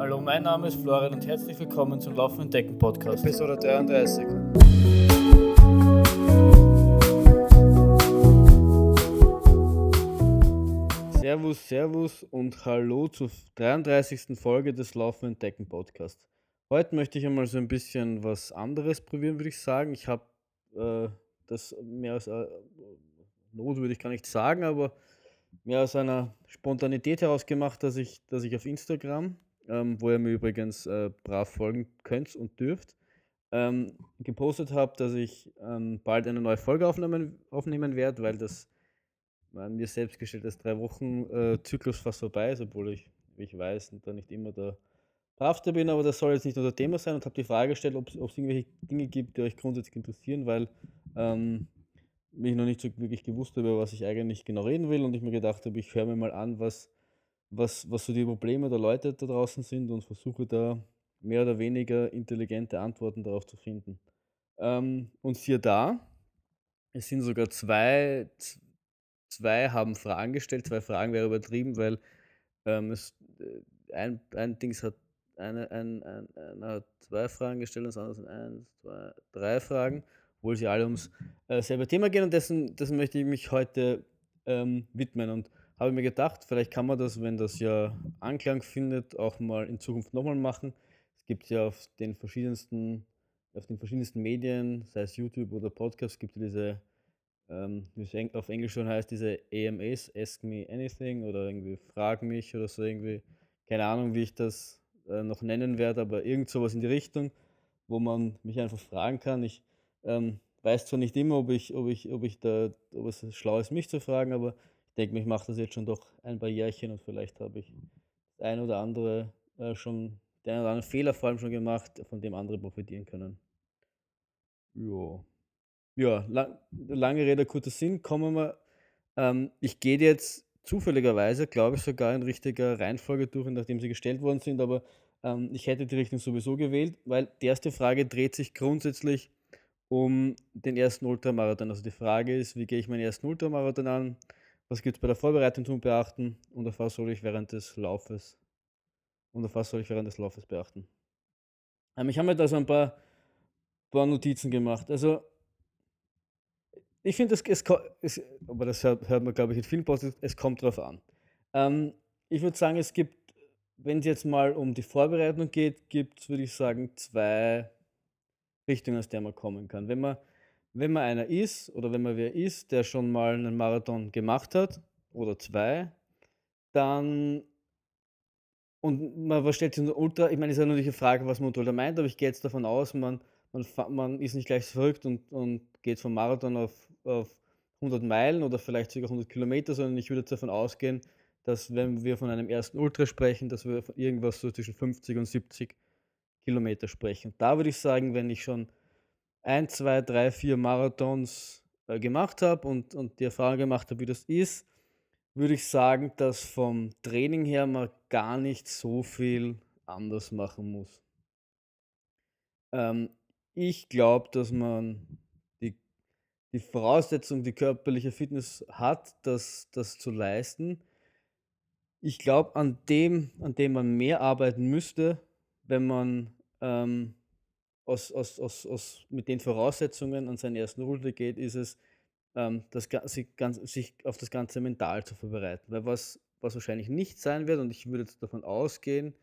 Hallo, mein Name ist Florian und herzlich willkommen zum Laufenden Decken Podcast. Episode 33. Servus, Servus und Hallo zur 33. Folge des Laufenden Decken Podcasts. Heute möchte ich einmal so ein bisschen was anderes probieren, würde ich sagen. Ich habe äh, das mehr als äh, Not würde ich gar nicht sagen, aber mehr aus einer Spontanität heraus gemacht, dass ich, dass ich auf Instagram, ähm, wo ihr mir übrigens äh, brav folgen könnt und dürft, ähm, gepostet habe, dass ich ähm, bald eine neue Folge aufnehmen, aufnehmen werde, weil das äh, mir selbst gestelltes drei Wochen äh, Zyklus fast vorbei ist, obwohl ich, wie ich weiß, da nicht immer der bravste bin, aber das soll jetzt nicht unser Thema sein und habe die Frage gestellt, ob es irgendwelche Dinge gibt, die euch grundsätzlich interessieren, weil ähm, mich noch nicht so wirklich gewusst habe, über was ich eigentlich genau reden will und ich mir gedacht habe, ich höre mir mal an, was, was, was so die Probleme der Leute da draußen sind und versuche da mehr oder weniger intelligente Antworten darauf zu finden. Ähm, und siehe da, es sind sogar zwei, zwei haben Fragen gestellt, zwei Fragen wäre übertrieben, weil ähm, es, äh, ein, ein Dings hat eine, ein, ein, einer hat zwei Fragen gestellt und das andere sind eins, zwei, drei Fragen obwohl sie alle ums äh, selbe Thema gehen und dessen, dessen möchte ich mich heute ähm, widmen und habe mir gedacht, vielleicht kann man das, wenn das ja Anklang findet, auch mal in Zukunft nochmal machen. Es gibt ja auf den verschiedensten, auf den verschiedensten Medien, sei es YouTube oder Podcast, gibt es diese, ähm, wie es auf Englisch schon heißt, diese AMAs, Ask Me Anything oder irgendwie Frag mich oder so irgendwie. Keine Ahnung, wie ich das äh, noch nennen werde, aber irgend sowas in die Richtung, wo man mich einfach fragen kann. Ich ähm, weiß zwar nicht immer, ob ich, ob ich, ob ich da, ob es schlau ist, mich zu fragen, aber ich denke mir, ich mache das jetzt schon doch ein paar Jährchen und vielleicht habe ich das ein oder andere äh, schon, den einen oder anderen Fehler vor allem schon gemacht, von dem andere profitieren können. Jo. Ja, lang, lange Rede, kurzer Sinn, kommen wir. Ähm, ich gehe jetzt zufälligerweise, glaube ich, sogar in richtiger Reihenfolge durch, nachdem sie gestellt worden sind, aber ähm, ich hätte die Richtung sowieso gewählt, weil die erste Frage dreht sich grundsätzlich um den ersten Ultramarathon. Also die Frage ist, wie gehe ich meinen ersten Ultramarathon an? Was gibt es bei der Vorbereitung zu beachten? Und auf was soll ich während des Laufes und auf was soll ich während des Laufes beachten? Ähm, ich habe mir da so ein paar, paar Notizen gemacht. Also ich finde, es, es, es, aber das hört, hört man, glaube ich, in vielen Podcasts, es kommt drauf an. Ähm, ich würde sagen, es gibt, wenn es jetzt mal um die Vorbereitung geht, gibt es, würde ich sagen, zwei Richtung, aus der man kommen kann. Wenn man, wenn man einer ist oder wenn man wer ist, der schon mal einen Marathon gemacht hat oder zwei, dann und man stellt sich unter Ultra, ich meine, es ist ja natürlich eine Frage, was man unter Ultra meint, aber ich gehe jetzt davon aus, man, man, man ist nicht gleich verrückt und, und geht vom Marathon auf, auf 100 Meilen oder vielleicht sogar 100 Kilometer, sondern ich würde jetzt davon ausgehen, dass wenn wir von einem ersten Ultra sprechen, dass wir von irgendwas so zwischen 50 und 70 Kilometer sprechen. Da würde ich sagen, wenn ich schon ein, zwei, drei, vier Marathons äh, gemacht habe und, und die Erfahrung gemacht habe, wie das ist, würde ich sagen, dass vom Training her man gar nicht so viel anders machen muss. Ähm, ich glaube, dass man die, die Voraussetzung, die körperliche Fitness hat, das, das zu leisten. Ich glaube, an dem, an dem man mehr arbeiten müsste, wenn man ähm, aus, aus, aus, aus, mit den Voraussetzungen an seinen ersten Runde geht, ist es, ähm, das, sich, ganz, sich auf das Ganze mental zu vorbereiten. Weil was, was wahrscheinlich nicht sein wird, und ich würde davon ausgehen,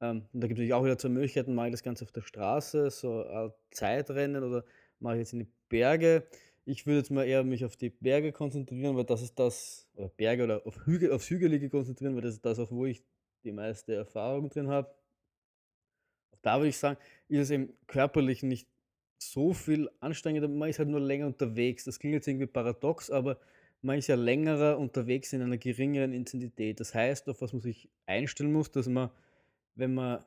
ähm, und da gibt es natürlich auch wieder zwei Möglichkeiten, mache ich das Ganze auf der Straße, so Zeitrennen oder mache ich jetzt in die Berge. Ich würde jetzt mal eher mich auf die Berge konzentrieren, weil das ist das, oder Berge oder auf Hügel, aufs Hügelige konzentrieren, weil das ist das, auch wo ich die meiste Erfahrung drin habe da würde ich sagen, ist es eben körperlich nicht so viel anstrengender. Man ist halt nur länger unterwegs. Das klingt jetzt irgendwie paradox, aber man ist ja längerer unterwegs in einer geringeren Intensität. Das heißt, auf was man sich einstellen muss, dass man, wenn man,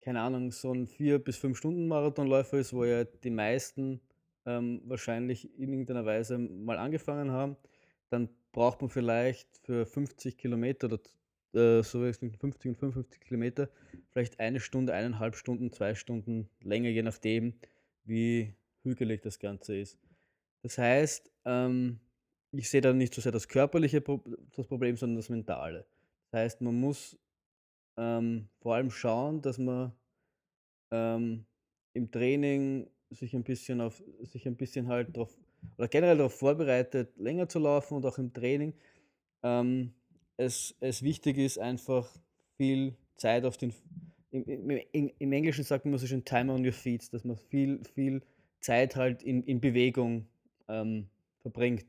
keine Ahnung, so ein 4- bis 5-Stunden-Marathonläufer ist, wo ja die meisten ähm, wahrscheinlich in irgendeiner Weise mal angefangen haben, dann braucht man vielleicht für 50 Kilometer oder äh, so 50 und 55 Kilometer, vielleicht eine Stunde, eineinhalb Stunden, zwei Stunden länger, je nachdem, wie hügelig das Ganze ist. Das heißt, ähm, ich sehe da nicht so sehr das körperliche Pro das Problem, sondern das mentale. Das heißt, man muss ähm, vor allem schauen, dass man ähm, im Training sich ein bisschen auf sich ein bisschen halt drauf oder generell darauf vorbereitet, länger zu laufen und auch im Training, ähm, es es wichtig ist, einfach viel Zeit auf den im im im Englischen sagt man so schön „Time on your feet“, dass man viel viel Zeit halt in in Bewegung, ähm, verbringt.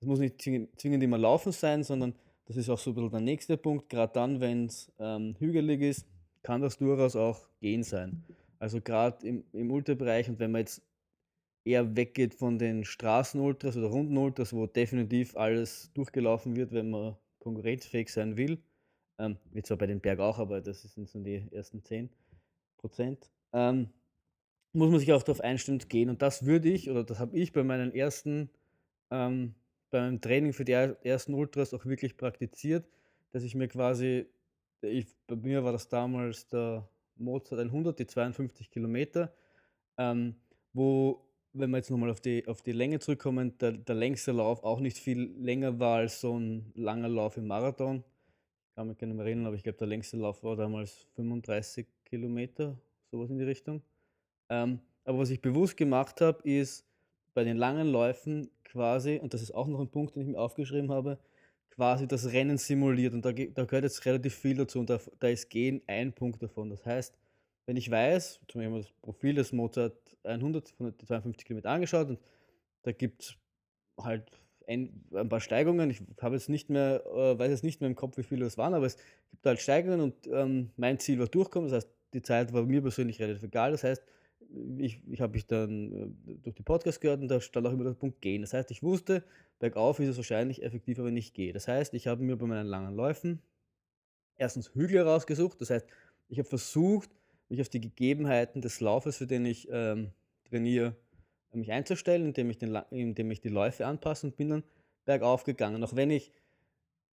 Das muss nicht zwingend immer Laufen sein, sondern das ist auch so 'n bisschen der nächste Punkt. Grad dann, wenn's, ähm, hügelig ist, kann das durchaus auch Gehen sein. Also, grad im im Ultrabereich und wenn man jetzt eher weggeht von den Straßenultras oder Rundenultras, wo definitiv alles durchgelaufen wird, wenn man konkurrenzfähig sein will. Ähm, wie zwar bei den Berg auch, aber das sind so die ersten 10 %. Ähm, muss man sich auch darauf einstellen zu gehen und das würde ich oder das habe ich bei meinen ersten ähm, beim Training für die er ersten Ultras auch wirklich praktiziert, dass ich mir quasi ich bei mir war das damals der Mozart 100, die 52 Kilometer, ähm, wo, wenn wir jetzt noch mal auf die auf die Länge zurückkommen, der der längste Lauf auch nicht viel länger war als so 'n langer Lauf im Marathon. Kann mich gar nicht mehr erinnern, aber ich glaube, der längste Lauf war damals 35 Kilometer, so was in die Richtung. Ähm, aber was ich bewusst gemacht habe, ist bei den langen Läufen quasi und das ist auch noch 'n Punkt, den ich mir aufgeschrieben habe, quasi das Rennen simuliert und da da gehört jetzt relativ viel dazu und da da ist Gehen ein Punkt davon. Das heißt, wenn ich weiß zum Beispiel das Profil des Mozart 100 von die 52 Kilometer angeschaut und da gibt's halt ein ein paar Steigungen. Ich habe jetzt nicht mehr äh, weiß jetzt nicht mehr im Kopf, wie viele das waren, aber es gibt halt Steigungen und, ähm, mein Ziel war Durchkommen. Das heißt, die Zeit war mir persönlich relativ egal. Das heißt, ich ich habe mich dann, äh, durch die Podcasts gehört und da stand auch immer der Punkt Gehen. Das heißt, ich wusste, bergauf ist es wahrscheinlich effektiver, wenn ich gehe. Das heißt, ich habe mir bei meinen langen Läufen erstens Hügel rausgesucht. Das heißt, ich habe versucht, mich auf die Gegebenheiten des Laufes, für den ich, ähm, trainiere, mich einzustellen, indem ich den indem ich die Läufe anpasse und bin dann bergauf gegangen. Auch wenn ich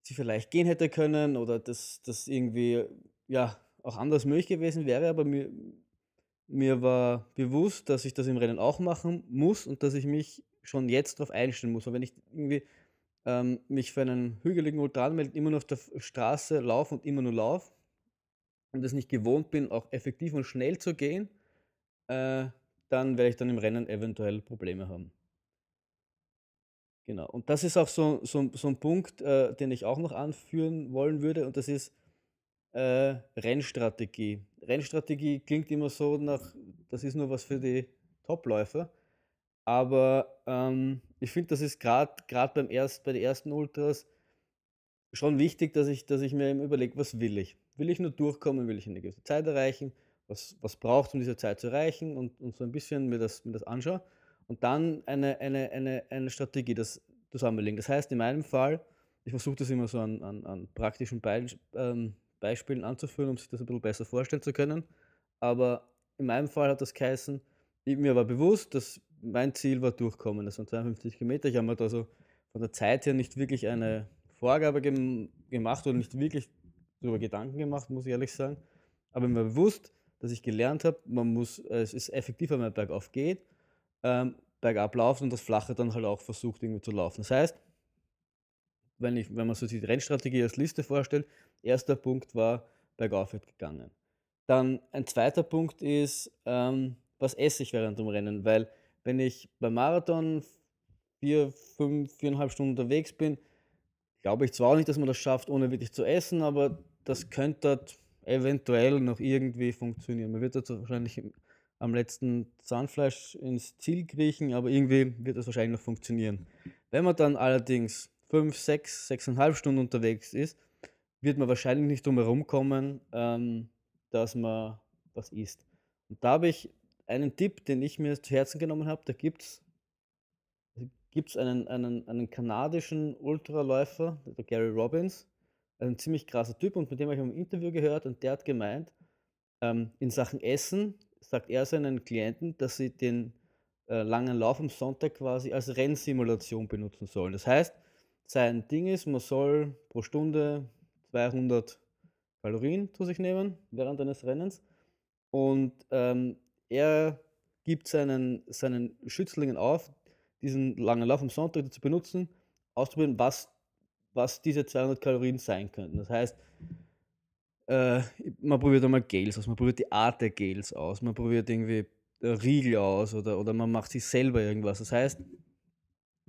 sie vielleicht gehen hätte können oder das das irgendwie, ja, auch anders möglich gewesen wäre, aber mir mir war bewusst, dass ich das im Rennen auch machen muss und dass ich mich schon jetzt drauf einstellen muss. Weil wenn ich irgendwie, ähm, mich für einen hügeligen Ultra anmelde, immer nur auf der Straße laufe und immer nur laufe und es nicht gewohnt bin, auch effektiv und schnell zu gehen, äh, dann werde ich dann im Rennen eventuell Probleme haben. Genau. Und das ist auch so so so 'n Punkt, äh, den ich auch noch anführen wollen würde und das ist, äh, Rennstrategie. Rennstrategie klingt immer so nach das ist nur was für die Topläufer, aber, ähm, ich finde, das ist beim erst bei den ersten Ultras schon wichtig, dass ich dass ich mir überlege: „Was will ich? Will ich nur durchkommen? Will ich eine gewisse Zeit erreichen? Was was braucht's, um diese Zeit zu erreichen?“ Und und so ein bisschen mir das mir das anschaue und dann eine eine eine eine Strategie, das zusammenlegen. Das heißt, in meinem Fall ich versuche das immer so an an an praktischen Beisp ähm, Beispielen anzuführen, um sich das 'n bisschen besser vorstellen zu können. Aber in meinem Fall hat das geheißen, i mir war bewusst, dass mein Ziel war Durchkommen. Das waren 52 Kilometer. Ich habe mir da so von der Zeit her nicht wirklich eine Vorgabe gem gemacht oder nicht wirklich darüber Gedanken gemacht, muss ich ehrlich sagen. Aber mir bewusst, dass ich gelernt habe, man muss äh, es ist effektiver, wenn man bergauf geht, ähm, bergab laufen und das Flache dann halt auch versucht, irgendwie zu laufen. Das heißt wenn ich wenn man so die Rennstrategie als Liste vorstellt, erster Punkt war, bergauf wird gegangen. Dann ein zweiter Punkt ist, ähm, was esse ich während dem Rennen? Weil wenn ich beim Marathon 4, 5, 4,5 Stunden unterwegs bin, glaube ich zwar auch nicht, dass man das schafft, ohne wirklich zu essen, aber das könnte eventuell noch irgendwie funktionieren. Man wird so wahrscheinlich am letzten Zahnfleisch ins Ziel kriechen, aber irgendwie wird das wahrscheinlich noch funktionieren. Wenn man dann allerdings 5, 6, 6,5 Stunden unterwegs ist, wird man wahrscheinlich nicht drum herumkommen, ähm, dass man was isst. Und da habe ich einen Tipp, den ich mir zu Herzen genommen habe. Da gibt's gibt's einen einen einen kanadischen Ultraläufer, der Gary Robbins, ein ziemlich krasser Typ und mit dem habe ich mal 'n Interview gehört und der hat gemeint, ähm, in Sachen Essen sagt er seinen Klienten, dass sie den, äh, langen Lauf am Sonntag quasi als Rennsimulation benutzen sollen. Das heißt, sein Ding ist, man soll pro Stunde 200 Kalorien zu sich nehmen während eines Rennens und, ähm, er gibt seinen seinen Schützlingen auf, diesen langen Lauf am Sonntag zu benutzen, auszuprobieren, was was diese 200 Kalorien sein könnten. Das heißt äh, man probiert einmal Gels aus, man probiert die Art der Gels aus, man probiert irgendwie äh, Riegel aus oder, oder man macht sich selber irgendwas. Das heißt,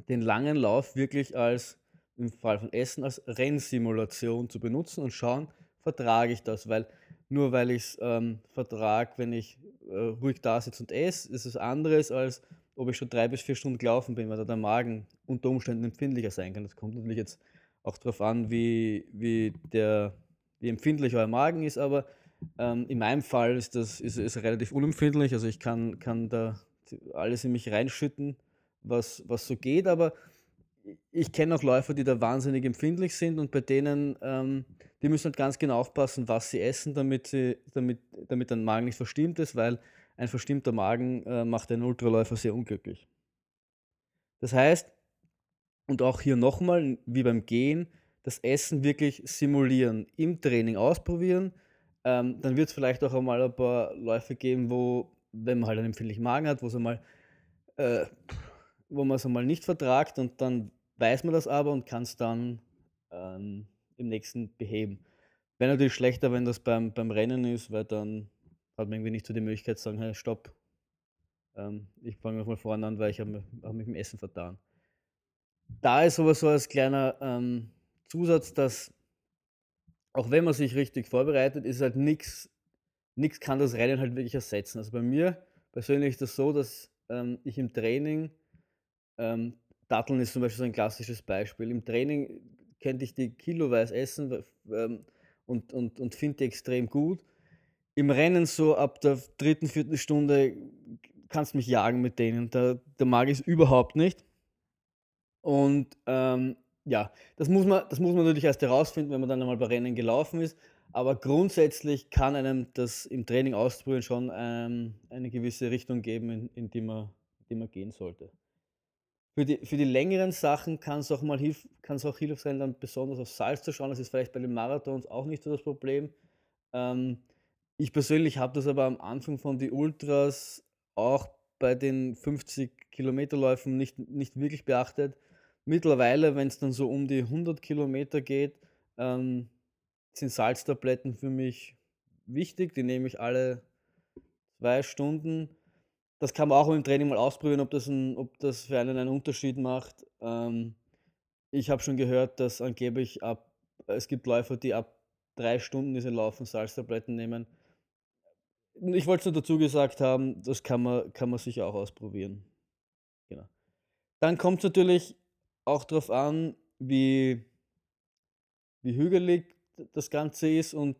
den langen Lauf wirklich als, im Fall von Essen, als Rennsimulation zu benutzen und schauen, vertrage ich das, weil nur weil ich es ähm, vertrage, wenn ich äh, ruhig da sitze und esse, ist es anderes, als ob ich schon drei bis vier Stunden gelaufen bin, weil da der Magen unter Umständen empfindlicher sein kann. Das kommt natürlich jetzt auch darauf an, wie, wie, der, wie empfindlich euer Magen ist, aber ähm, in meinem Fall ist das ist, ist relativ unempfindlich. Also ich kann, kann da alles in mich reinschütten, was, was so geht, aber ich kenne auch Läufer, die da wahnsinnig empfindlich sind und bei denen, ähm, die müssen halt ganz genau aufpassen, was sie essen, damit, sie, damit, damit ein Magen nicht verstimmt ist, weil ein verstimmter Magen äh, macht einen Ultraläufer sehr unglücklich. Das heißt, und auch hier nochmal, wie beim Gehen, das Essen wirklich simulieren, im Training ausprobieren. Ähm, dann wird es vielleicht auch einmal ein paar Läufe geben, wo, wenn man halt einen empfindlichen Magen hat, wo es einmal äh, wo man es einmal nicht vertragt und dann weiß man das aber und kann es dann ähm, im nächsten beheben. Wäre natürlich schlechter, wenn das beim, beim Rennen ist, weil dann hat man irgendwie nicht so die Möglichkeit zu sagen, hey, stopp, ähm, ich fange nochmal vorne an, weil ich habe hab mich im Essen vertan. Da ist aber so als kleiner ähm, Zusatz, dass auch wenn man sich richtig vorbereitet, ist halt nichts, nichts kann das Rennen halt wirklich ersetzen. Also bei mir persönlich ist das so, dass ähm, ich im Training ähm, Datteln ist zum Beispiel so ein klassisches Beispiel. Im Training könnte ich die kiloweise essen ähm, und, und, und finde die extrem gut. Im Rennen so ab der dritten, vierten Stunde kannst du mich jagen mit denen. Da, da mag ich es überhaupt nicht. Und ähm, ja, das muss, man, das muss man natürlich erst herausfinden, wenn man dann einmal bei Rennen gelaufen ist. Aber grundsätzlich kann einem das im Training ausprobieren schon ähm, eine gewisse Richtung geben, in, in die, man, die man gehen sollte. Für die, für die längeren Sachen kann es auch mal hilf, kann's auch hilfreich sein, dann besonders auf Salz zu schauen. Das ist vielleicht bei den Marathons auch nicht so das Problem. Ähm, ich persönlich habe das aber am Anfang von die Ultras auch bei den 50 Kilometerläufen nicht, nicht wirklich beachtet. Mittlerweile, wenn es dann so um die 100 Kilometer geht, ähm, sind Salztabletten für mich wichtig. Die nehme ich alle zwei Stunden das kann man auch im Training mal ausprobieren, ob das, ein, ob das für einen einen Unterschied macht. Ähm, ich habe schon gehört, dass angeblich ab, es gibt Läufer, die ab drei Stunden, die sie laufen, Salztabletten nehmen. Ich wollte es nur dazu gesagt haben, das kann man, kann man sicher auch ausprobieren. Genau. Dann kommt es natürlich auch darauf an, wie, wie hügelig das Ganze ist und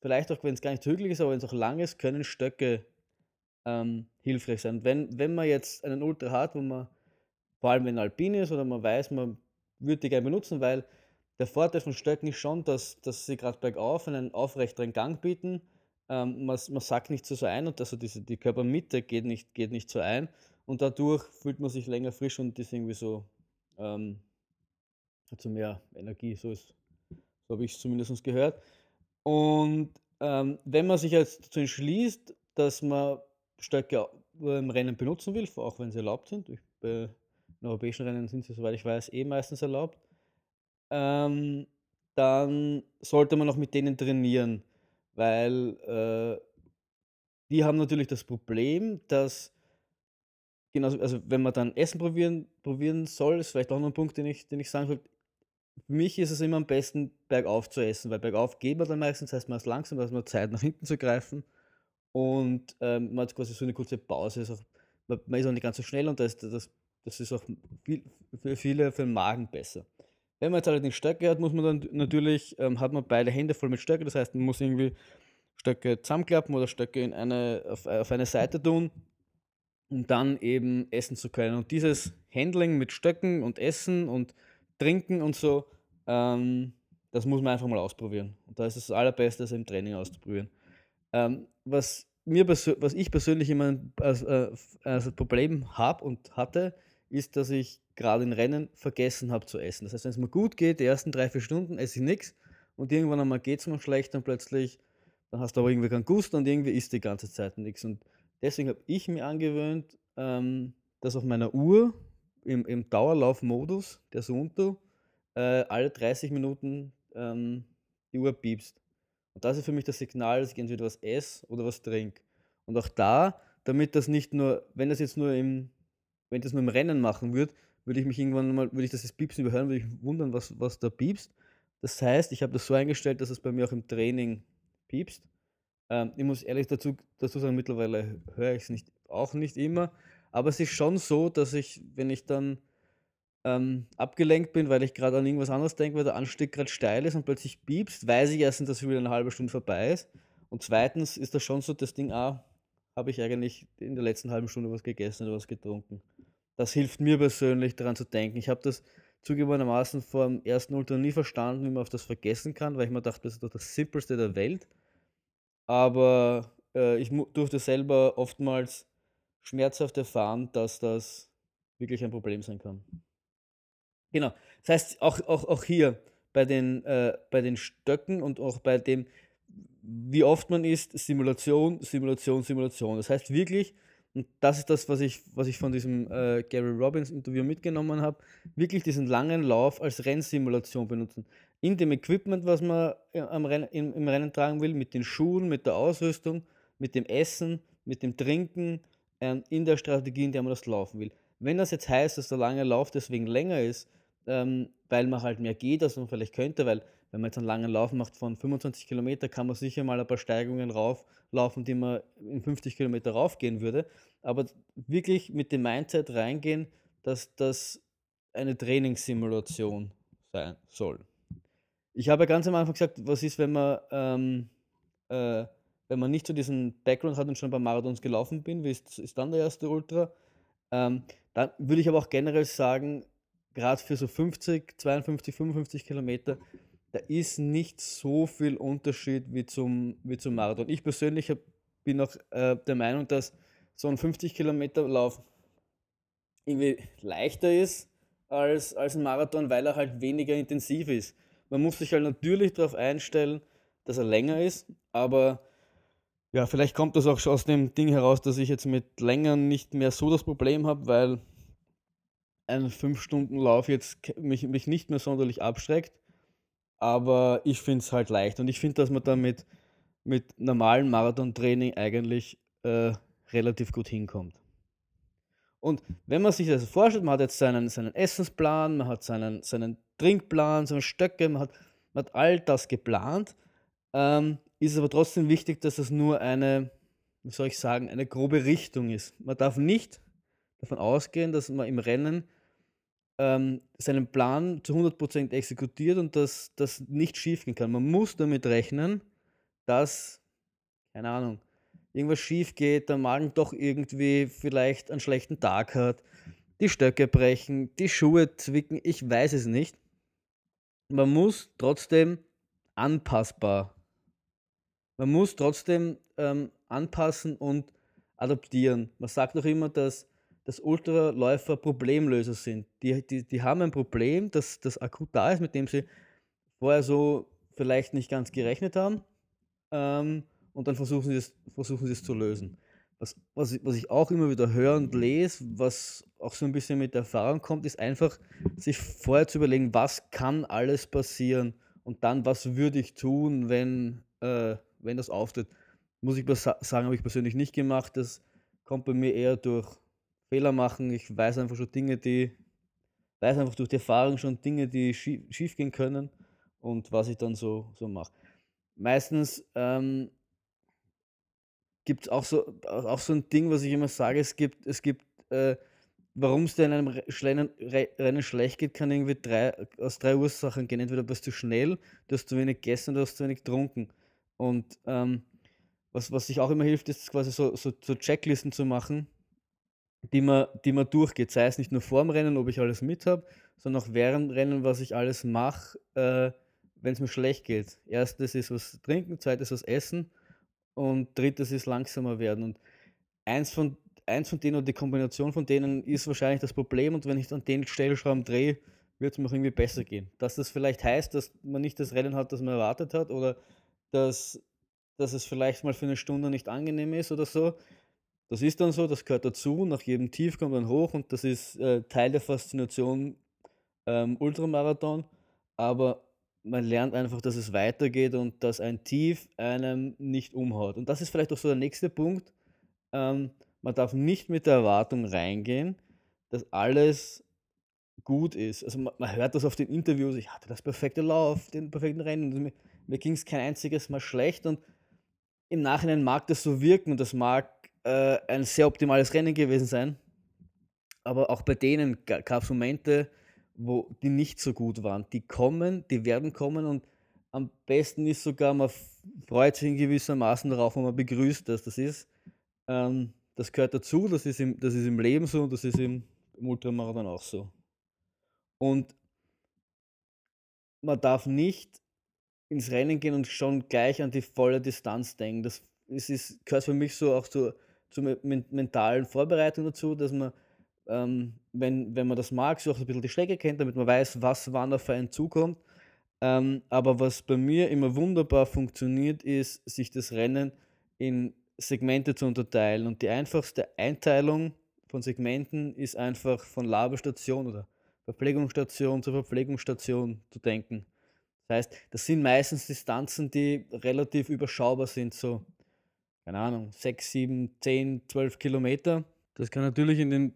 vielleicht auch, wenn es gar nicht hügelig ist, aber wenn es auch lang ist, können Stöcke ähm, hilfreich sein. Wenn, wenn man jetzt einen Ultra hat, wo man, vor allem wenn alpin ist oder man weiß, man würde die gerne benutzen, weil der Vorteil von Stöcken ist schon, dass, dass sie gerade bergauf einen aufrechteren Gang bieten. Ähm, man, man sackt nicht so, so ein und also diese, die Körpermitte geht nicht, geht nicht so ein und dadurch fühlt man sich länger frisch und ist irgendwie so, ähm, hat so mehr Energie, so ist, so habe ich es zumindest gehört. Und ähm, wenn man sich jetzt dazu entschließt, dass man Stöcke im Rennen benutzen will, auch wenn sie erlaubt sind. Bei den europäischen Rennen sind sie, soweit ich weiß, eh meistens erlaubt. Ähm, dann sollte man auch mit denen trainieren, weil äh, die haben natürlich das Problem, dass genauso, also wenn man dann Essen probieren, probieren soll, ist vielleicht auch noch ein Punkt, den ich, den ich sagen würde. Für mich ist es immer am besten, bergauf zu essen, weil bergauf geht man dann meistens, heißt man ist langsam, da hat man Zeit nach hinten zu greifen und ähm, man hat quasi so eine kurze Pause. Ist auch, man, man ist auch nicht ganz so schnell und das, das, das ist auch viel, für viele für den Magen besser. Wenn man jetzt allerdings Stöcke hat, muss man dann natürlich, ähm, hat man beide Hände voll mit Stöcke. Das heißt, man muss irgendwie Stöcke zusammenklappen oder Stöcke in eine, auf, auf eine Seite tun, um dann eben essen zu können. Und dieses Handling mit Stöcken und Essen und Trinken und so, ähm, das muss man einfach mal ausprobieren. Und da ist es das Allerbeste, das im Training auszuprobieren. Ähm, was, mir was ich persönlich immer als, äh, als Problem habe und hatte, ist, dass ich gerade in Rennen vergessen habe zu essen. Das heißt, wenn es mir gut geht, die ersten drei, vier Stunden esse ich nichts und irgendwann einmal geht es mir schlecht und plötzlich, dann hast du aber irgendwie keinen Gust und irgendwie isst die ganze Zeit nichts. Und deswegen habe ich mir angewöhnt, ähm, dass auf meiner Uhr im, im Dauerlaufmodus, der Sunto, äh, alle 30 Minuten ähm, die Uhr piepst. Und das ist für mich das Signal, dass ich entweder was esse oder was trinke. Und auch da, damit das nicht nur, wenn das jetzt nur im, wenn das nur im Rennen machen würde, würde ich mich irgendwann mal, würde ich das jetzt Piepsen überhören, würde ich wundern, was, was da piepst. Das heißt, ich habe das so eingestellt, dass es bei mir auch im Training piepst. Ähm, ich muss ehrlich dazu, dazu sagen, mittlerweile höre ich es nicht, auch nicht immer. Aber es ist schon so, dass ich, wenn ich dann ähm, abgelenkt bin, weil ich gerade an irgendwas anderes denke, weil der Anstieg gerade steil ist und plötzlich piepst, weiß ich erstens, dass wieder eine halbe Stunde vorbei ist. Und zweitens ist das schon so das Ding, ah, habe ich eigentlich in der letzten halben Stunde was gegessen oder was getrunken. Das hilft mir persönlich daran zu denken. Ich habe das zugegebenermaßen vor dem ersten Ultra nie verstanden, wie man auf das vergessen kann, weil ich mir dachte, das ist doch das Simpelste der Welt. Aber äh, ich durfte selber oftmals schmerzhaft erfahren, dass das wirklich ein Problem sein kann. Genau. Das heißt, auch, auch, auch hier bei den, äh, bei den Stöcken und auch bei dem, wie oft man isst, Simulation, Simulation, Simulation. Das heißt wirklich, und das ist das, was ich, was ich von diesem äh, Gary Robbins Interview mitgenommen habe, wirklich diesen langen Lauf als Rennsimulation benutzen. In dem Equipment, was man äh, am Rennen, im, im Rennen tragen will, mit den Schuhen, mit der Ausrüstung, mit dem Essen, mit dem Trinken, äh, in der Strategie, in der man das laufen will. Wenn das jetzt heißt, dass der lange Lauf deswegen länger ist, ähm, weil man halt mehr geht, als man vielleicht könnte, weil wenn man jetzt einen langen Lauf macht von 25 Kilometer, kann man sicher mal ein paar Steigungen rauflaufen, die man in 50 Kilometer raufgehen würde. Aber wirklich mit dem Mindset reingehen, dass das eine Trainingssimulation sein soll. Ich habe ganz am Anfang gesagt, was ist, wenn man, ähm, äh, wenn man nicht so diesen Background hat und schon paar Marathons gelaufen bin, wie ist, ist dann der erste Ultra? Ähm, dann würde ich aber auch generell sagen, gerade für so 50, 52, 55 Kilometer, da ist nicht so viel Unterschied wie zum, wie zum Marathon. Ich persönlich hab, bin auch äh, der Meinung, dass so ein 50 Kilometer Lauf irgendwie leichter ist als, als ein Marathon, weil er halt weniger intensiv ist. Man muss sich halt natürlich darauf einstellen, dass er länger ist, aber ja, vielleicht kommt das auch schon aus dem Ding heraus, dass ich jetzt mit längeren nicht mehr so das Problem habe, weil ein 5-Stunden-Lauf jetzt mich, mich nicht mehr sonderlich abschreckt. Aber ich finde es halt leicht. Und ich finde, dass man damit mit normalem Marathontraining eigentlich äh, relativ gut hinkommt. Und wenn man sich das vorstellt, man hat jetzt seinen, seinen Essensplan, man hat seinen, seinen Trinkplan, seine Stöcke, man hat, man hat all das geplant, ähm, ist es aber trotzdem wichtig, dass es nur eine, wie soll ich sagen, eine grobe Richtung ist. Man darf nicht davon ausgehen, dass man im Rennen ähm, seinen Plan zu 100% exekutiert und dass das nicht schiefgehen kann. Man muss damit rechnen, dass, keine Ahnung, irgendwas schief geht, der Magen doch irgendwie vielleicht einen schlechten Tag hat, die Stöcke brechen, die Schuhe zwicken, ich weiß es nicht. Man muss trotzdem anpassbar. Man muss trotzdem ähm, anpassen und adaptieren. Man sagt auch immer, dass dass Ultraläufer Problemlöser sind. Die, die, die haben ein Problem, das, das akut da ist, mit dem sie vorher so vielleicht nicht ganz gerechnet haben. Ähm, und dann versuchen sie, es, versuchen sie es zu lösen. Was, was, was ich auch immer wieder höre und lese, was auch so ein bisschen mit Erfahrung kommt, ist einfach, sich vorher zu überlegen, was kann alles passieren und dann, was würde ich tun, wenn, äh, wenn das auftritt. Muss ich sagen, habe ich persönlich nicht gemacht. Das kommt bei mir eher durch Fehler machen. Ich weiß einfach schon Dinge, die, weiß einfach durch die Erfahrung schon Dinge, die schief, gehen können und was ich dann so, so mache. Meistens ähm, gibt es auch so, auch so ein Ding, was ich immer sage, es gibt, es gibt, äh, warum es dir in einem Rennen, Rennen schlecht geht, kann irgendwie drei, aus drei Ursachen gehen. Entweder bist du schnell, du hast zu wenig gegessen oder du hast zu wenig getrunken. Und ähm, was, was sich auch immer hilft, ist quasi so, so, so Checklisten zu machen, die man, die man durchgeht. Sei es nicht nur vorm Rennen, ob ich alles mit habe, sondern auch während Rennen, was ich alles mache, äh, wenn es mir schlecht geht. Erstes ist was trinken, zweites was essen und drittes ist langsamer werden. Und eins von, eins von denen oder die Kombination von denen ist wahrscheinlich das Problem. Und wenn ich an den Stellschrauben drehe, wird es mir irgendwie besser gehen. Dass das vielleicht heißt, dass man nicht das Rennen hat, das man erwartet hat oder dass, dass es vielleicht mal für eine Stunde nicht angenehm ist oder so das ist dann so, das gehört dazu. Nach jedem Tief kommt man hoch und das ist äh, Teil der Faszination ähm, Ultramarathon. Aber man lernt einfach, dass es weitergeht und dass ein Tief einem nicht umhaut. Und das ist vielleicht auch so der nächste Punkt. Ähm, man darf nicht mit der Erwartung reingehen, dass alles gut ist. Also man, man hört das auf den Interviews, ich hatte das perfekte Lauf, den perfekten Rennen. Und mir mir ging es kein einziges Mal schlecht und im Nachhinein mag das so wirken und das mag äh, ein sehr optimales Rennen gewesen sein. Aber auch bei denen gab es Momente, wo die nicht so gut waren. Die kommen, die werden kommen und am besten ist sogar, man freut sich in gewissermaßen darauf und man begrüßt das. Das ist, ähm, das gehört dazu, das ist, im, das ist im Leben so und das ist im, im Ultramarathon auch so. Und man darf nicht ins Rennen gehen und schon gleich an die volle Distanz denken. Das ist, ist, gehört für mich so auch zur, zur mentalen Vorbereitung dazu, dass man ähm, wenn, wenn man das mag, so auch ein bisschen die Strecke kennt, damit man weiß, was wann auf einen zukommt. Ähm, aber was bei mir immer wunderbar funktioniert, ist, sich das Rennen in Segmente zu unterteilen. Und die einfachste Einteilung von Segmenten ist einfach von Laberstation oder Verpflegungsstation zur Verpflegungsstation zu denken. Das heißt, das sind meistens Distanzen, die relativ überschaubar sind, so, keine Ahnung, 6, 7, 10, 12 Kilometer. Das kann natürlich in den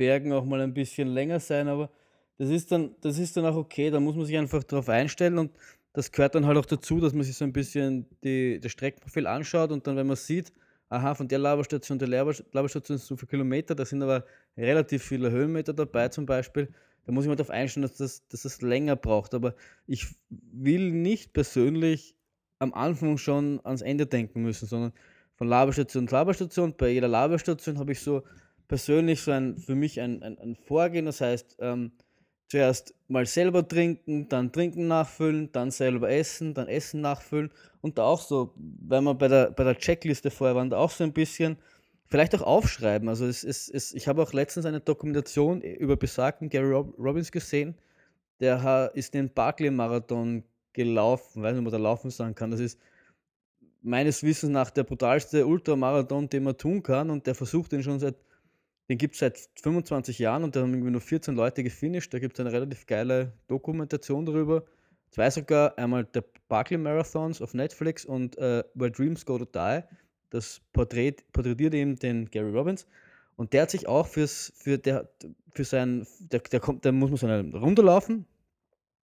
Bergen auch mal ein bisschen länger sein, aber das ist dann, das ist dann auch okay, da muss man sich einfach darauf einstellen und das gehört dann halt auch dazu, dass man sich so ein bisschen die, das Streckenprofil anschaut und dann, wenn man sieht, aha, von der Laberstation der Laberstation ist so viele Kilometer, da sind aber relativ viele Höhenmeter dabei zum Beispiel, da muss ich mal darauf einstellen, dass das, dass das länger braucht. Aber ich will nicht persönlich am Anfang schon ans Ende denken müssen, sondern von Laberstation zu Laberstation. Bei jeder Laberstation habe ich so persönlich so ein, für mich ein, ein, ein Vorgehen. Das heißt, ähm, zuerst mal selber trinken, dann trinken nachfüllen, dann selber essen, dann Essen nachfüllen. Und da auch so, wenn wir bei der, bei der Checkliste vorher waren, da auch so ein bisschen, vielleicht auch aufschreiben. Also es, es, es, ich habe auch letztens eine Dokumentation über besagten Gary Robbins gesehen. Der ist den Barclay-Marathon gelaufen, weiß nicht, ob man da laufen sagen kann. Das ist meines Wissens nach der brutalste Ultramarathon, den man tun kann. Und der versucht den schon seit den gibt es seit 25 Jahren und da haben irgendwie nur 14 Leute gefinisht. Da gibt es eine relativ geile Dokumentation darüber. Zwei sogar, einmal der Barclay Marathons auf Netflix und äh, Where Dreams Go to Die. Das Porträt, porträtiert eben den Gary Robbins. Und der hat sich auch fürs, für, der, für sein, der, der, kommt, der muss man so eine Runde laufen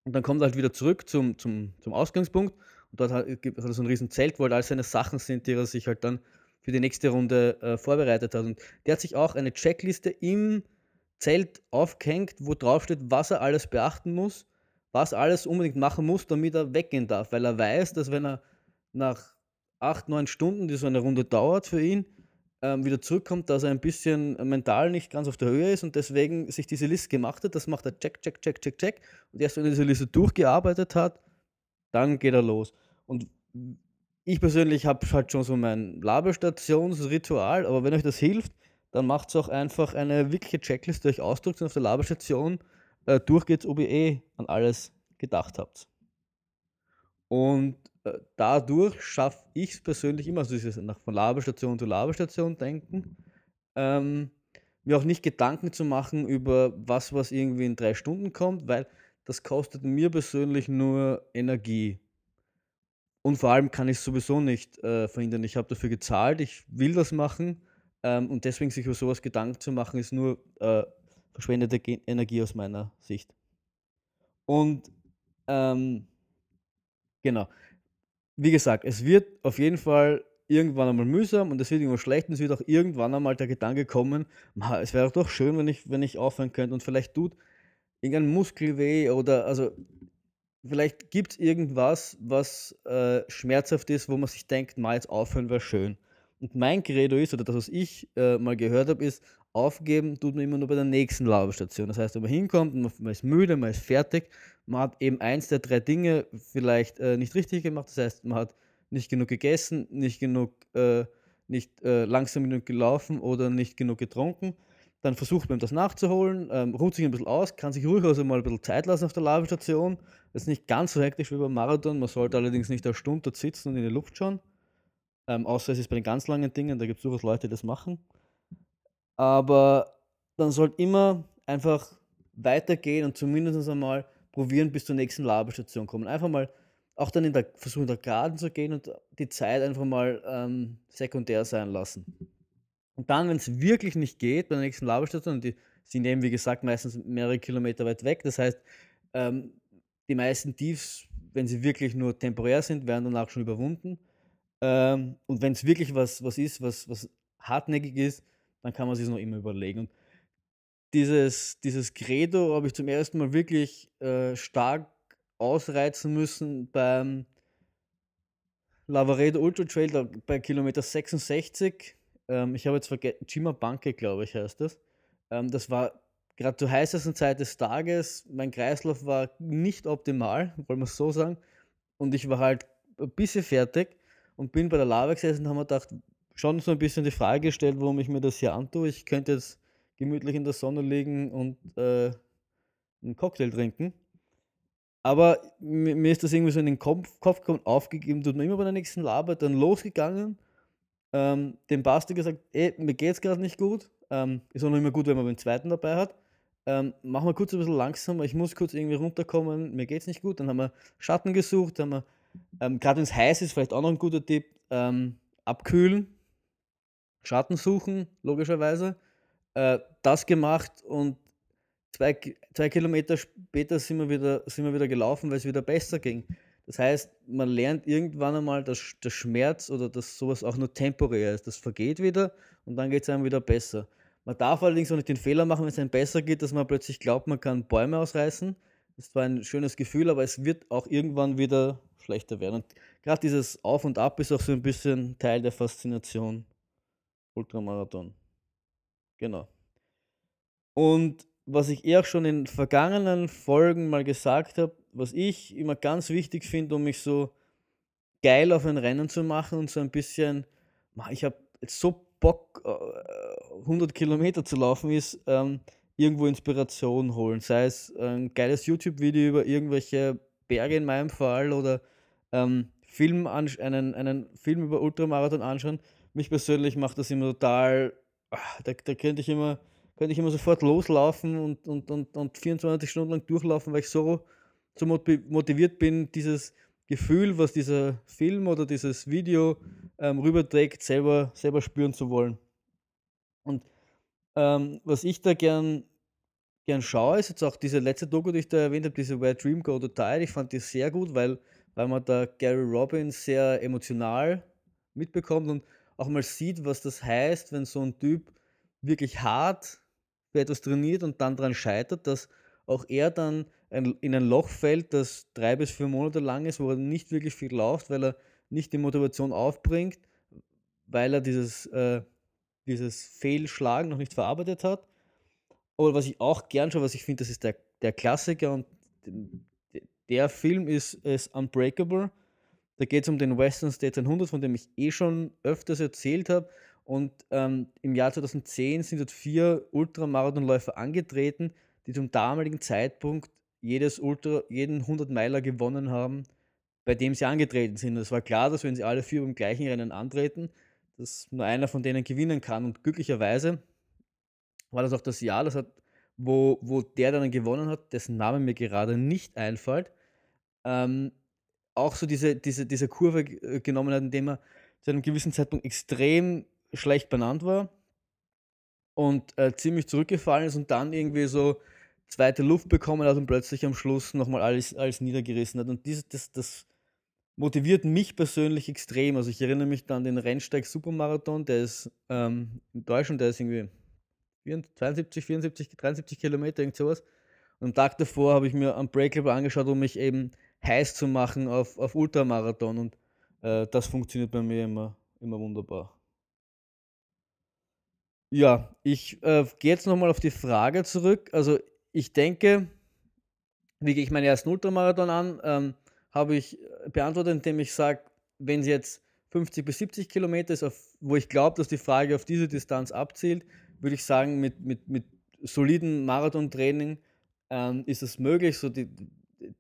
und dann kommt er halt wieder zurück zum, zum, zum Ausgangspunkt und dort hat, hat er so ein riesen Zelt, wo halt all seine Sachen sind, die er sich halt dann für die nächste Runde äh, vorbereitet hat. Und der hat sich auch eine Checkliste im Zelt aufgehängt, wo drauf steht, was er alles beachten muss, was alles unbedingt machen muss, damit er weggehen darf. Weil er weiß, dass wenn er nach acht, neun Stunden, die so eine Runde dauert für ihn, ähm, wieder zurückkommt, dass er ein bisschen mental nicht ganz auf der Höhe ist und deswegen sich diese Liste gemacht hat. Das macht er check, check, check, check, check. Und erst wenn er diese Liste durchgearbeitet hat, dann geht er los. Und ich persönlich habe halt schon so mein Labestationsritual, aber wenn euch das hilft, dann macht es auch einfach eine wirkliche Checkliste, euch ausdrückt und auf der Labestation äh, durchgeht, ob ihr eh an alles gedacht habt. Und äh, dadurch schaffe ich es persönlich immer, also dieses nach von Labestation zu Labestation denken, ähm, mir auch nicht Gedanken zu machen über was, was irgendwie in drei Stunden kommt, weil das kostet mir persönlich nur Energie. Und vor allem kann ich es sowieso nicht äh, verhindern. Ich habe dafür gezahlt, ich will das machen. Ähm, und deswegen sich über sowas Gedanken zu machen, ist nur äh, verschwendete Ge Energie aus meiner Sicht. Und ähm, genau. Wie gesagt, es wird auf jeden Fall irgendwann einmal mühsam und es wird irgendwann schlecht und es wird auch irgendwann einmal der Gedanke kommen, es wäre doch schön, wenn ich, wenn ich aufhören könnte und vielleicht tut irgendein Muskel weh oder also vielleicht gibt es irgendwas, was äh, schmerzhaft ist, wo man sich denkt, mal jetzt aufhören wäre schön. Und mein Credo ist, oder das, was ich äh, mal gehört habe, ist, aufgeben tut man immer nur bei der nächsten Labestation. Das heißt, wenn man hinkommt, man, ist müde, man ist fertig, man hat eben eins der drei Dinge vielleicht äh, nicht richtig gemacht. Das heißt, man hat nicht genug gegessen, nicht genug, äh, nicht äh, langsam genug gelaufen oder nicht genug getrunken dann versucht man das nachzuholen, ähm, ruht sich ein bisschen aus, kann sich ruhig also mal ein bisschen Zeit lassen auf der Lavestation. Das ist nicht ganz so hektisch wie beim Marathon. Man sollte allerdings nicht eine Stunde dort sitzen und in die Luft schauen. Ähm, außer es ist bei den ganz langen Dingen, da gibt es durchaus Leute, die das machen. Aber dann sollte immer einfach weitergehen und zumindest einmal probieren, bis zur nächsten Labestation kommen. Einfach mal auch dann in der versuchen, der Geraden zu gehen und die Zeit einfach mal ähm, sekundär sein lassen. Und dann, wenn es wirklich nicht geht, bei der nächsten Labestation, die sind eben, wie gesagt, meistens mehrere Kilometer weit weg. Das heißt, ähm, die meisten Tiefs, wenn sie wirklich nur temporär sind, werden danach schon überwunden. Ähm, und wenn es wirklich was, was ist, was, was hartnäckig ist, dann kann man sich noch immer überlegen. Und dieses, dieses Credo habe ich zum ersten Mal wirklich äh, stark ausreizen müssen beim Lavaredo Ultra Trail bei Kilometer 66. Ähm, ich habe jetzt vergessen, Chima Banke, glaube ich, heißt das. Ähm, das war gerade zur heißesten Zeit des Tages. Mein Kreislauf war nicht optimal, wollen wir es so sagen. Und ich war halt ein bisschen fertig und bin bei der Lava gesessen und habe mir gedacht, schon so ein bisschen die Frage gestellt, warum ich mir das hier antue. Ich könnte jetzt gemütlich in der Sonne liegen und äh, einen Cocktail trinken. Aber mir, mir, ist das irgendwie so in den Kopf, Kopf gekommen, aufgegeben, tut man immer bei der nächsten Lava, dann losgegangen, ähm, dem Basti gesagt, ey, mir geht's gerade nicht gut. Ähm, ist auch noch immer gut, wenn man den zweiten dabei hat. Ähm, machen wir kurz ein bisschen langsamer, ich muss kurz irgendwie runterkommen, mir geht's nicht gut. Dann haben wir Schatten gesucht, haben wir, ähm, gerade wenn es heiß ist, vielleicht auch noch ein guter Tipp, ähm, abkühlen, Schatten suchen, logischerweise. Äh, das gemacht und zwei, zwei Kilometer später sind wir, wieder, sind wir wieder gelaufen, weil es wieder besser ging. Das heißt, man lernt irgendwann einmal, dass der Schmerz oder dass sowas auch nur temporär ist. Das vergeht wieder und dann geht es einem wieder besser. Man darf allerdings auch nicht den Fehler machen, wenn es einem besser geht, dass man plötzlich glaubt, man kann Bäume ausreißen. Das ist zwar ein schönes Gefühl, aber es wird auch irgendwann wieder schlechter werden. Und gerade dieses Auf und Ab ist auch so ein bisschen Teil der Faszination Ultramarathon. Genau. Und was ich eher schon in vergangenen Folgen mal gesagt habe, was ich immer ganz wichtig finde, um mich so geil auf ein Rennen zu machen und so ein bisschen, ich habe jetzt so Bock, 100 äh, Kilometer zu laufen, ist ähm, irgendwo Inspiration holen. Sei es ein geiles YouTube-Video über irgendwelche Berge in meinem Fall oder ähm, Film einen, einen Film über Ultramarathon anschauen. Mich persönlich macht das immer total, ach, da, da könnte ich immer könnte ich immer sofort loslaufen und, und, und, und 24 Stunden lang durchlaufen, weil ich so, so motiviert bin, dieses Gefühl, was dieser Film oder dieses Video ähm, rüberträgt, selber, selber spüren zu wollen. Und ähm, was ich da gern, gern schaue, ist jetzt auch diese letzte Doku, die ich da erwähnt habe, diese Where Dream Go to Die. Ich fand die sehr gut, weil, weil man da Gary Robbins sehr emotional mitbekommt und auch mal sieht, was das heißt, wenn so ein Typ wirklich hart für etwas trainiert und dann daran scheitert, dass auch er dann ein, in ein Loch fällt, das drei bis vier Monate lang ist, wo er nicht wirklich viel läuft, weil er nicht die Motivation aufbringt, weil er dieses, äh, dieses Fehlschlagen noch nicht verarbeitet hat. Aber was ich auch gern schaue, was ich finde, das ist der, der Klassiker und der Film ist, ist Unbreakable. Da geht es um den Western States 100, von dem ich eh schon öfters erzählt habe. Und ähm, im Jahr 2010 sind dort vier Ultramarathonläufer angetreten, die zum damaligen Zeitpunkt jedes Ultra, jeden 100 Meiler gewonnen haben, bei dem sie angetreten sind. Es war klar, dass wenn sie alle vier beim gleichen Rennen antreten, dass nur einer von denen gewinnen kann. Und glücklicherweise war das auch das Jahr, das hat, wo, wo der dann gewonnen hat, dessen Name mir gerade nicht einfällt, ähm, auch so diese, diese, diese Kurve äh, genommen hat, indem er zu einem gewissen Zeitpunkt extrem schlecht benannt war und äh, ziemlich zurückgefallen ist und dann irgendwie so zweite Luft bekommen hat und plötzlich am Schluss nochmal alles, alles niedergerissen hat. Und dieses, das, das motiviert mich persönlich extrem. Also ich erinnere mich dann an den Rennsteig Supermarathon, der ist ähm, in Deutschland, der ist irgendwie 72, 74, 73 Kilometer, irgend sowas. Und am Tag davor habe ich mir am Breakable angeschaut, um mich eben heiß zu machen auf, auf Ultramarathon. Und äh, das funktioniert bei mir immer, immer wunderbar. Ja, ich äh, gehe jetzt nochmal auf die Frage zurück. Also ich denke, wie gehe ich meinen ersten Ultramarathon an? Ähm, habe ich äh, beantwortet, indem ich sage, wenn es jetzt 50 bis 70 Kilometer ist, auf, wo ich glaube, dass die Frage auf diese Distanz abzielt, würde ich sagen, mit, mit, mit solidem Marathontraining ähm, ist es möglich, so die,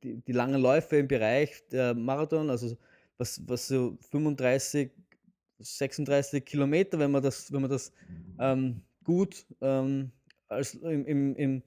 die, die langen Läufe im Bereich der Marathon, also was, was so 35 36 Kilometer, wenn man das, wenn man das ähm, gut ähm, als im, im, im,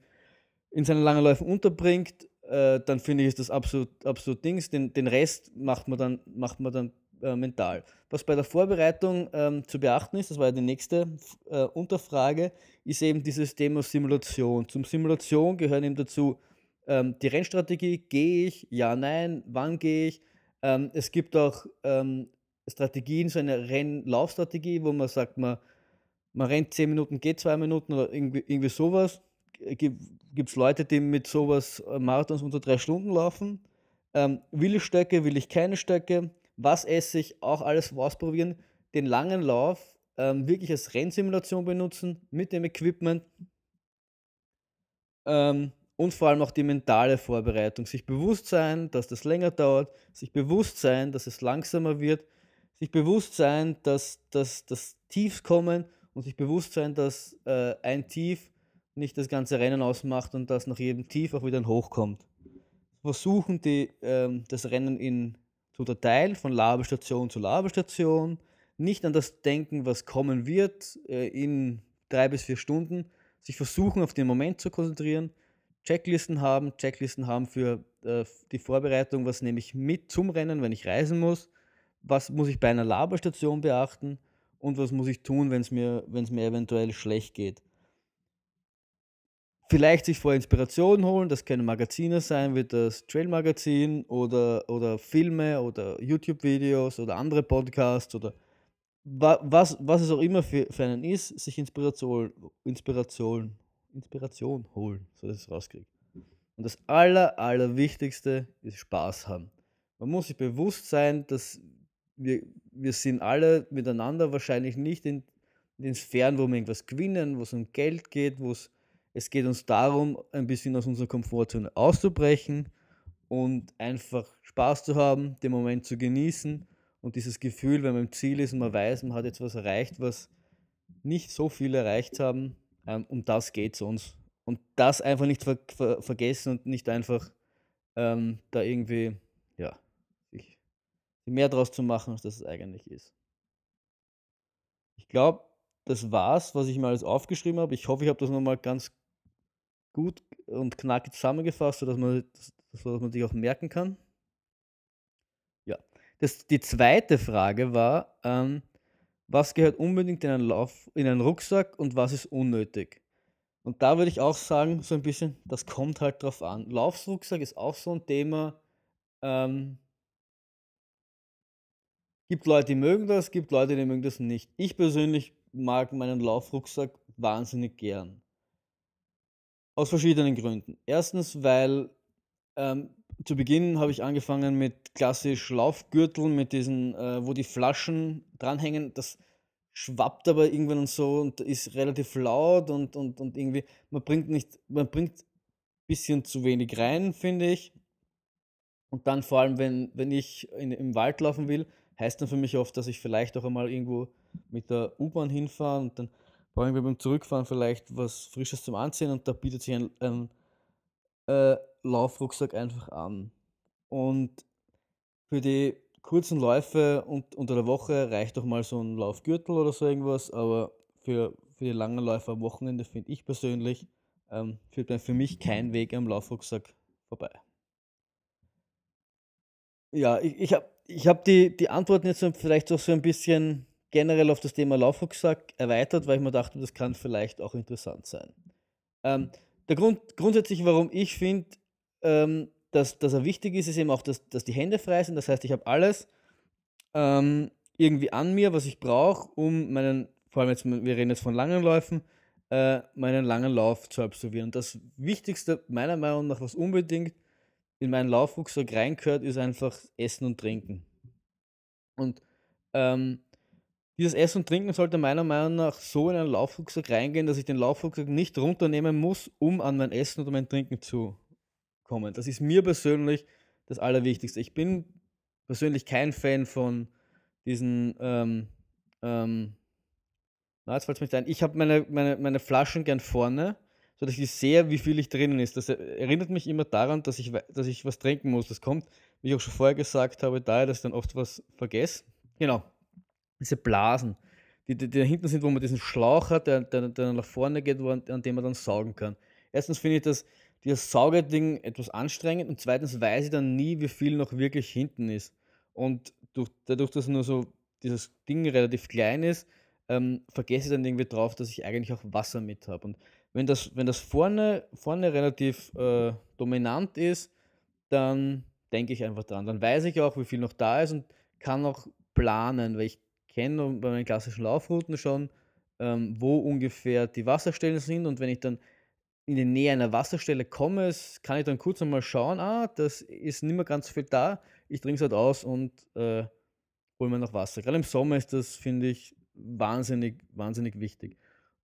in seinen langen Läufen unterbringt, äh, dann finde ich, ist das absolut, absolut Dings. Den, den Rest macht man dann, macht man dann äh, mental. Was bei der Vorbereitung ähm, zu beachten ist, das war ja die nächste äh, Unterfrage, ist eben dieses Thema Simulation. Zum Simulation gehören eben dazu ähm, die Rennstrategie, gehe ich, ja, nein, wann gehe ich. Ähm, es gibt auch ähm, Strategien, so eine Rennlaufstrategie, wo man sagt, man, man rennt 10 Minuten, geht 2 Minuten oder irgendwie, irgendwie sowas. Gibt es Leute, die mit sowas äh, Marathons unter 3 Stunden laufen? Ähm, will ich Stöcke, will ich keine Stöcke? Was esse ich? Auch alles ausprobieren. Den langen Lauf ähm, wirklich als Rennsimulation benutzen mit dem Equipment. Ähm, und vor allem auch die mentale Vorbereitung. Sich bewusst sein, dass das länger dauert, sich bewusst sein, dass es langsamer wird, sich bewusst sein, dass, dass, dass Tiefs kommen und sich bewusst sein, dass äh, ein Tief nicht das ganze Rennen ausmacht und dass nach jedem Tief auch wieder ein Hoch kommt. Versuchen, die, ähm, das Rennen in, zu unterteilen, von Labestation zu Labestation, nicht an das denken, was kommen wird äh, in drei bis vier Stunden, sich versuchen, auf den Moment zu konzentrieren, Checklisten haben, Checklisten haben für äh, die Vorbereitung, was nehme ich mit zum Rennen, wenn ich reisen muss, was muss ich bei einer Laberstation beachten? Und was muss ich tun, wenn es mir, mir eventuell schlecht geht. Vielleicht sich vor Inspiration holen, das können Magazine sein, wie das Trail-Magazin oder, oder Filme oder YouTube-Videos oder andere Podcasts oder was, was es auch immer für, für einen ist, sich Inspiration, Inspiration Inspiration holen, so dass ich es rauskriege. Und das Aller, Allerwichtigste ist Spaß haben. Man muss sich bewusst sein, dass wir, wir sind alle miteinander wahrscheinlich nicht in, in den Sphären, wo wir irgendwas gewinnen, wo es um Geld geht, wo es, es geht uns darum, ein bisschen aus unserer Komfortzone auszubrechen und einfach Spaß zu haben, den Moment zu genießen und dieses Gefühl, wenn man im Ziel ist und man weiß, man hat jetzt was erreicht, was nicht so viele erreicht haben, ähm, um das geht es uns. Und das einfach nicht ver ver vergessen und nicht einfach ähm, da irgendwie, ja, sich mehr draus zu machen, als das es eigentlich ist. Ich glaube, das war's, was ich mal alles aufgeschrieben habe. Ich hoffe, ich habe das nochmal ganz gut und knackig zusammengefasst, sodass man, sodass man sich auch merken kann. Ja. Das, die zweite Frage war, ähm, was gehört unbedingt in einen, Lauf, in einen Rucksack und was ist unnötig? Und da würde ich auch sagen, so ein bisschen, das kommt halt drauf an. Laufrucksack ist auch so ein Thema. Ähm, gibt Leute, die mögen das, gibt Leute, die mögen das nicht. Ich persönlich mag meinen Laufrucksack wahnsinnig gern. Aus verschiedenen Gründen. Erstens, weil ähm, zu Beginn habe ich angefangen mit klassisch Laufgürteln, mit diesen, äh, wo die Flaschen dranhängen. Das schwappt aber irgendwann und so und ist relativ laut und, und, und irgendwie, man bringt nicht, man bringt ein bisschen zu wenig rein, finde ich. Und dann vor allem, wenn, wenn ich in, im Wald laufen will, heißt dann für mich oft, dass ich vielleicht auch einmal irgendwo mit der U-Bahn hinfahre und dann brauche ich beim Zurückfahren vielleicht was Frisches zum Anziehen und da bietet sich ein, ein äh, Laufrucksack einfach an. Und für die kurzen Läufe und, unter der Woche reicht doch mal so ein Laufgürtel oder so irgendwas, aber für, für die langen Läufe am Wochenende finde ich persönlich, ähm, führt für mich kein Weg am Laufrucksack vorbei. Ja, ich, ich habe ich hab die, die Antworten jetzt vielleicht auch so ein bisschen generell auf das Thema Laufrucksack erweitert, weil ich mir dachte, das kann vielleicht auch interessant sein. Ähm, der Grund grundsätzlich, warum ich finde, ähm, dass, dass er wichtig ist, ist eben auch, dass, dass die Hände frei sind. Das heißt, ich habe alles ähm, irgendwie an mir, was ich brauche, um meinen, vor allem jetzt, wir reden jetzt von langen Läufen, äh, meinen langen Lauf zu absolvieren. Und das Wichtigste, meiner Meinung nach, was unbedingt in meinen Laufrucksack reingehört, ist einfach Essen und Trinken. Und ähm, dieses Essen und Trinken sollte meiner Meinung nach so in einen Laufrucksack reingehen, dass ich den Laufrucksack nicht runternehmen muss, um an mein Essen oder mein Trinken zu kommen. Das ist mir persönlich das Allerwichtigste. Ich bin persönlich kein Fan von diesen, ähm, ähm, na, jetzt fällt es ein. Ich habe meine, meine, meine Flaschen gern vorne, sodass ich sehe, wie viel ich drinnen ist. Das erinnert mich immer daran, dass ich, dass ich was trinken muss. Das kommt, wie ich auch schon vorher gesagt habe, daher, dass ich dann oft was vergesse. Genau diese Blasen, die, die, die da hinten sind, wo man diesen Schlauch hat, der, der, der nach vorne geht, wo, an dem man dann saugen kann. Erstens finde ich das, dieses Saugerding etwas anstrengend und zweitens weiß ich dann nie, wie viel noch wirklich hinten ist. Und durch, dadurch, dass nur so dieses Ding relativ klein ist, ähm, vergesse ich dann irgendwie drauf, dass ich eigentlich auch Wasser mit habe. Und wenn das, wenn das vorne, vorne relativ äh, dominant ist, dann denke ich einfach dran. Dann weiß ich auch, wie viel noch da ist und kann auch planen, weil ich kenne bei meinen klassischen Laufrouten schon, ähm, wo ungefähr die Wasserstellen sind und wenn ich dann in die Nähe einer Wasserstelle komme, kann ich dann kurz einmal schauen, ah, das ist nicht mehr ganz viel da, ich trinke es halt aus und äh, hole mir noch Wasser. Gerade im Sommer ist das, finde ich, wahnsinnig, wahnsinnig wichtig.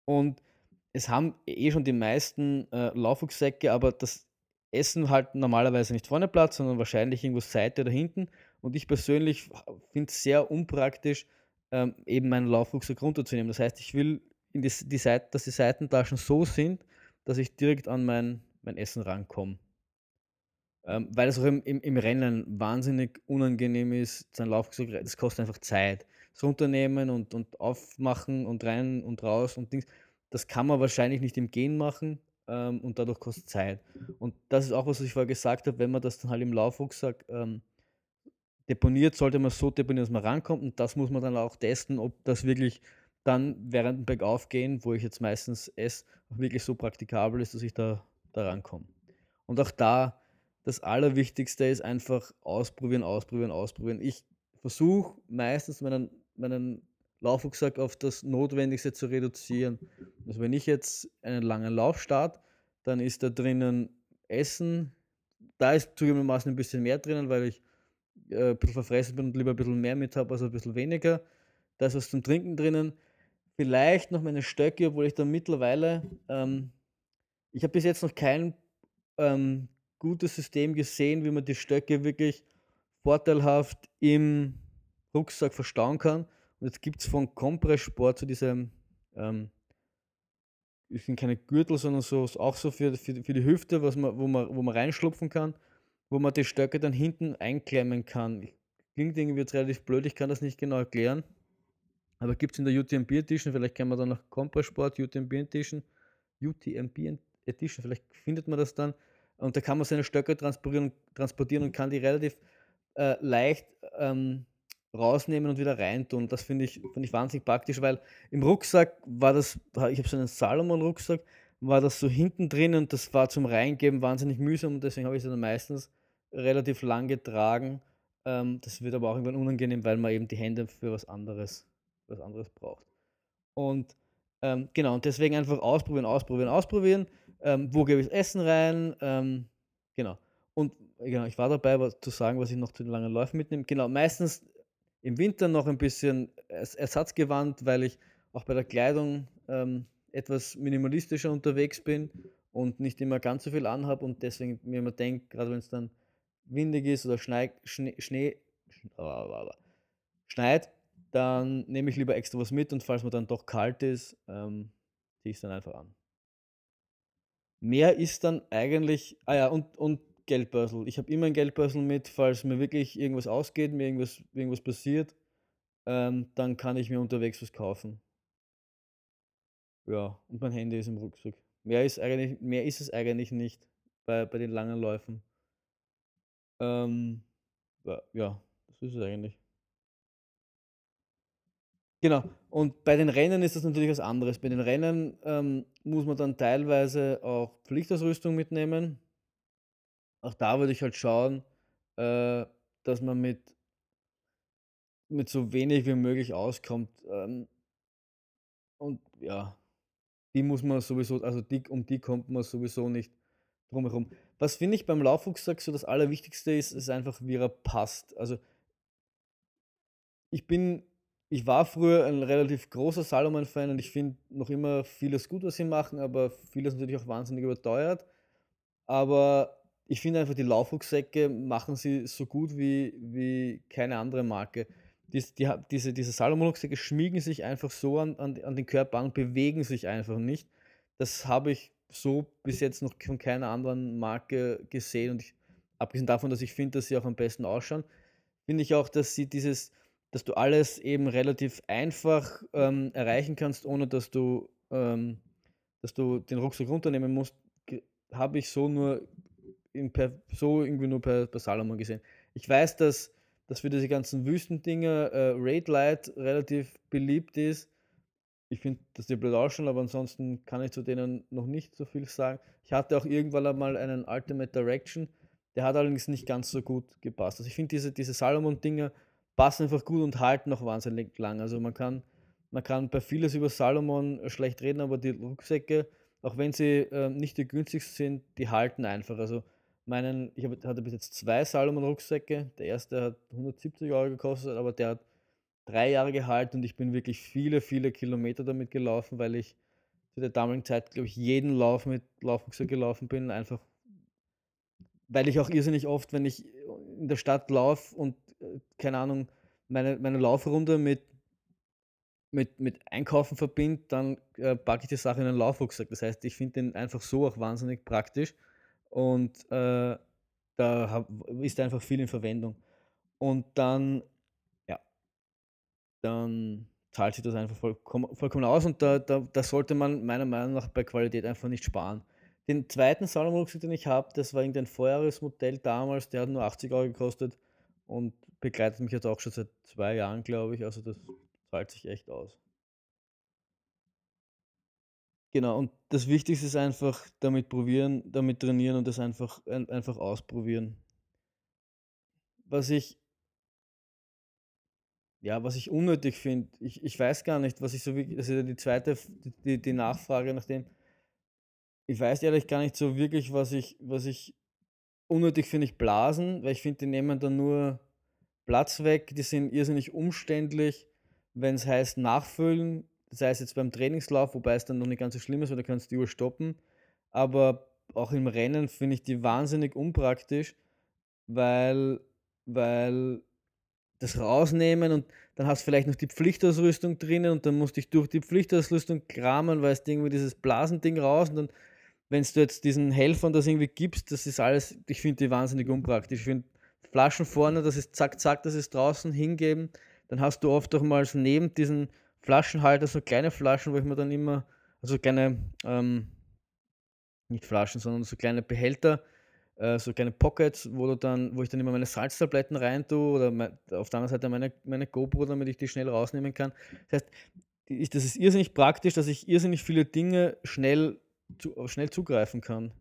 Und es haben eh schon die meisten äh, Laufrucksäcke, aber das Essen halt normalerweise nicht vorne Platz, sondern wahrscheinlich irgendwo Seite oder hinten. Und ich persönlich finde es sehr unpraktisch, ähm, eben meinen Laufrucksack runterzunehmen. Das heißt, ich will, die, die Seite, dass die Seitentaschen so sind, dass ich direkt an mein, mein Essen rankomme. Ähm, weil es auch im, im, im, Rennen wahnsinnig unangenehm ist, sein Laufrucksack, das kostet einfach Zeit. Das Runternehmen und, und aufmachen und rein und raus und Dings, das kann man wahrscheinlich nicht im Gehen machen ähm, und dadurch kostet Zeit. Und das ist auch, was ich vorher gesagt habe, wenn man das dann halt im Laufrucksack ähm, deponiert, sollte man so deponieren, dass man rankommt und das muss man dann auch testen, ob das wirklich dann während dem Bergaufgehen, wo ich jetzt meistens esse, wirklich so praktikabel ist, dass ich da, da rankomme. Und auch da, das Allerwichtigste ist einfach ausprobieren, ausprobieren, ausprobieren. Ich versuche meistens meinen, meinen Laufrucksack auf das Notwendigste zu reduzieren. Also wenn ich jetzt einen langen Lauf starte, dann ist da drinnen Essen. Da ist zugegebenermaßen ein bisschen mehr drinnen, weil ich äh, ein bisschen verfressen bin und lieber ein bisschen mehr mit habe, also ein bisschen weniger. Da ist was zum Trinken drinnen. Vielleicht noch meine Stöcke, obwohl ich da mittlerweile, ähm, ich habe bis jetzt noch kein ähm, gutes System gesehen, wie man die Stöcke wirklich vorteilhaft im Rucksack verstauen kann. Und jetzt gibt es von Compress Sport so diese, ähm, ich sind keine Gürtel, sondern so, auch so für, für, für die Hüfte, was man, wo, man, wo man reinschlupfen kann, wo man die Stöcke dann hinten einklemmen kann. Klingt irgendwie jetzt relativ blöd, ich kann das nicht genau erklären. Aber gibt es in der UTMB Edition, vielleicht kann man dann noch Compress Sport UTMB Edition, UTMB Edition, vielleicht findet man das dann. Und da kann man seine Stöcke transportieren, transportieren und kann die relativ äh, leicht ähm, rausnehmen und wieder reintun. Das finde ich, find ich wahnsinnig praktisch, weil im Rucksack war das, ich habe so einen Salomon-Rucksack, war das so hinten drin und das war zum Reingeben wahnsinnig mühsam und deswegen habe ich es dann meistens relativ lang getragen. Ähm, das wird aber auch irgendwann unangenehm, weil man eben die Hände für was anderes, was anderes braucht. Und ähm, genau, und deswegen einfach ausprobieren, ausprobieren, ausprobieren. Ähm, wo gebe ich das Essen rein? Ähm, genau. Und genau, ich war dabei, was zu sagen, was ich noch zu den langen Läufen mitnehme. Genau, meistens im Winter noch ein bisschen Ersatzgewand, weil ich auch bei der Kleidung ähm, etwas minimalistischer unterwegs bin und nicht immer ganz so viel anhabe und deswegen mir immer denke, gerade wenn es dann windig ist oder Schnee, Schnee, Schnee schneit, dann nehme ich lieber extra was mit und falls mir dann doch kalt ist, ähm, ziehe ich es dann einfach an. Mehr ist dann eigentlich, ah ja, und, und Geldbörsel. Ich habe immer ein Geldbörsel mit, falls mir wirklich irgendwas ausgeht, mir irgendwas, irgendwas passiert, ähm, dann kann ich mir unterwegs was kaufen. Ja, und mein Handy ist im Rucksack. Mehr ist, eigentlich, mehr ist es eigentlich nicht bei, bei den langen Läufen. Ähm, ja, das ist es eigentlich. Genau. Und bei den Rennen ist das natürlich was anderes. Bei den Rennen ähm, muss man dann teilweise auch Pflichtausrüstung mitnehmen auch da würde ich halt schauen, äh, dass man mit, mit so wenig wie möglich auskommt. Ähm, und ja, die muss man sowieso, also die, um die kommt man sowieso nicht drumherum. Was finde ich beim Laufrucksack so das Allerwichtigste ist, ist einfach, wie er passt. Also ich bin, ich war früher ein relativ großer Salomon-Fan und ich finde noch immer vieles gut, was sie machen, aber vieles natürlich auch wahnsinnig überteuert. Aber ich finde einfach, die Laufrucksäcke machen sie so gut wie, wie keine andere Marke. Dies, die, diese, diese Salomon-Rucksäcke schmiegen sich einfach so an, an, an den Körper an und bewegen sich einfach nicht. Das habe ich so bis jetzt noch von keiner anderen Marke gesehen. Und ich, abgesehen davon, dass ich finde, dass sie auch am besten ausschauen, finde ich auch, dass sie dieses, dass du alles eben relativ einfach ähm, erreichen kannst, ohne dass du, ähm, dass du den Rucksack runternehmen musst habe ich so nur in per, so irgendwie nur bei, bei Salomon gesehen. Ich weiß, dass, dass für diese ganzen Wüstendinger äh, Raid Light relativ beliebt ist. Ich finde, dass die blöd ausschauen, aber ansonsten kann ich zu denen noch nicht so viel sagen. Ich hatte auch irgendwann einmal einen Ultimate Direction, der hat allerdings nicht ganz so gut gepasst. Also ich finde, diese, diese Salomon-Dinger passen einfach gut und halten noch wahnsinnig lang. Also man kann, man kann bei vieles über Salomon schlecht reden, aber die Rucksäcke, auch wenn sie äh, nicht die günstigsten sind, die halten einfach. Also meinen, ich hatte bis jetzt zwei Salomon-Rucksäcke. Der erste hat 170 Euro gekostet, aber der hat drei Jahre gehalten und ich bin wirklich viele, viele Kilometer damit gelaufen, weil ich zu der damaligen Zeit, glaube ich, jeden Lauf mit Laufrucksack gelaufen bin, einfach weil ich auch irrsinnig oft, wenn ich in der Stadt laufe und äh, keine Ahnung, meine, meine Laufrunde mit, mit, mit Einkaufen verbinde, dann äh, packe ich die Sache in einen Laufrucksack. Das heißt, ich finde den einfach so auch wahnsinnig praktisch und äh, da hab, ist einfach viel in Verwendung. Und dann, dann zahlt sich das einfach vollkommen, vollkommen aus und da, da, da sollte man meiner Meinung nach bei Qualität einfach nicht sparen. Den zweiten Salomon-Rucksack, den ich habe, das war irgendein Vorjahresmodell damals, der hat nur 80 Euro gekostet und begleitet mich jetzt auch schon seit zwei Jahren, glaube ich. Also das zahlt sich echt aus. Genau, und das Wichtigste ist einfach damit probieren, damit trainieren und das einfach, einfach ausprobieren. Was ich, ja, was ich unnötig finde, ich, ich weiß gar nicht, was ich so wirklich, ja die zweite, die, die Nachfrage nach dem, ich weiß ehrlich gar nicht so wirklich, was ich, was ich unnötig finde, ich Blasen, weil ich finde, die nehmen dann nur Platz weg, die sind irrsinnig umständlich, wenn es heißt nachfüllen, das heißt jetzt beim Trainingslauf, wobei es dann noch nicht ganz so schlimm ist, weil du kannst die Uhr stoppen. Aber auch im Rennen finde ich die wahnsinnig unpraktisch, weil, weil das rausnehmen und dann hast du vielleicht noch die Pflichtausrüstung drinnen und dann musst du dich durch die Pflichtausrüstung kramen, weil es irgendwie dieses Blasending raus und dann, wenn du jetzt diesen Helfern das irgendwie gibst, das ist alles, ich finde die wahnsinnig unpraktisch. Ich finde Flaschen vorne, das ist zack, zack, das ist draußen hingeben, dann hast du oft auch mal so neben diesen Flaschenhalter, so kleine Flaschen, wo ich mir dann immer, also kleine, ähm, nicht Flaschen, sondern so kleine Behälter, äh, so kleine Pockets, wo du dann, wo ich dann immer meine Salztabletten rein tue oder mein, auf der anderen Seite meine, meine GoPro, damit ich die schnell rausnehmen kann. Das heißt, ich, das ist irrsinnig praktisch, dass ich irrsinnig viele Dinge schnell, zu, schnell zugreifen kann.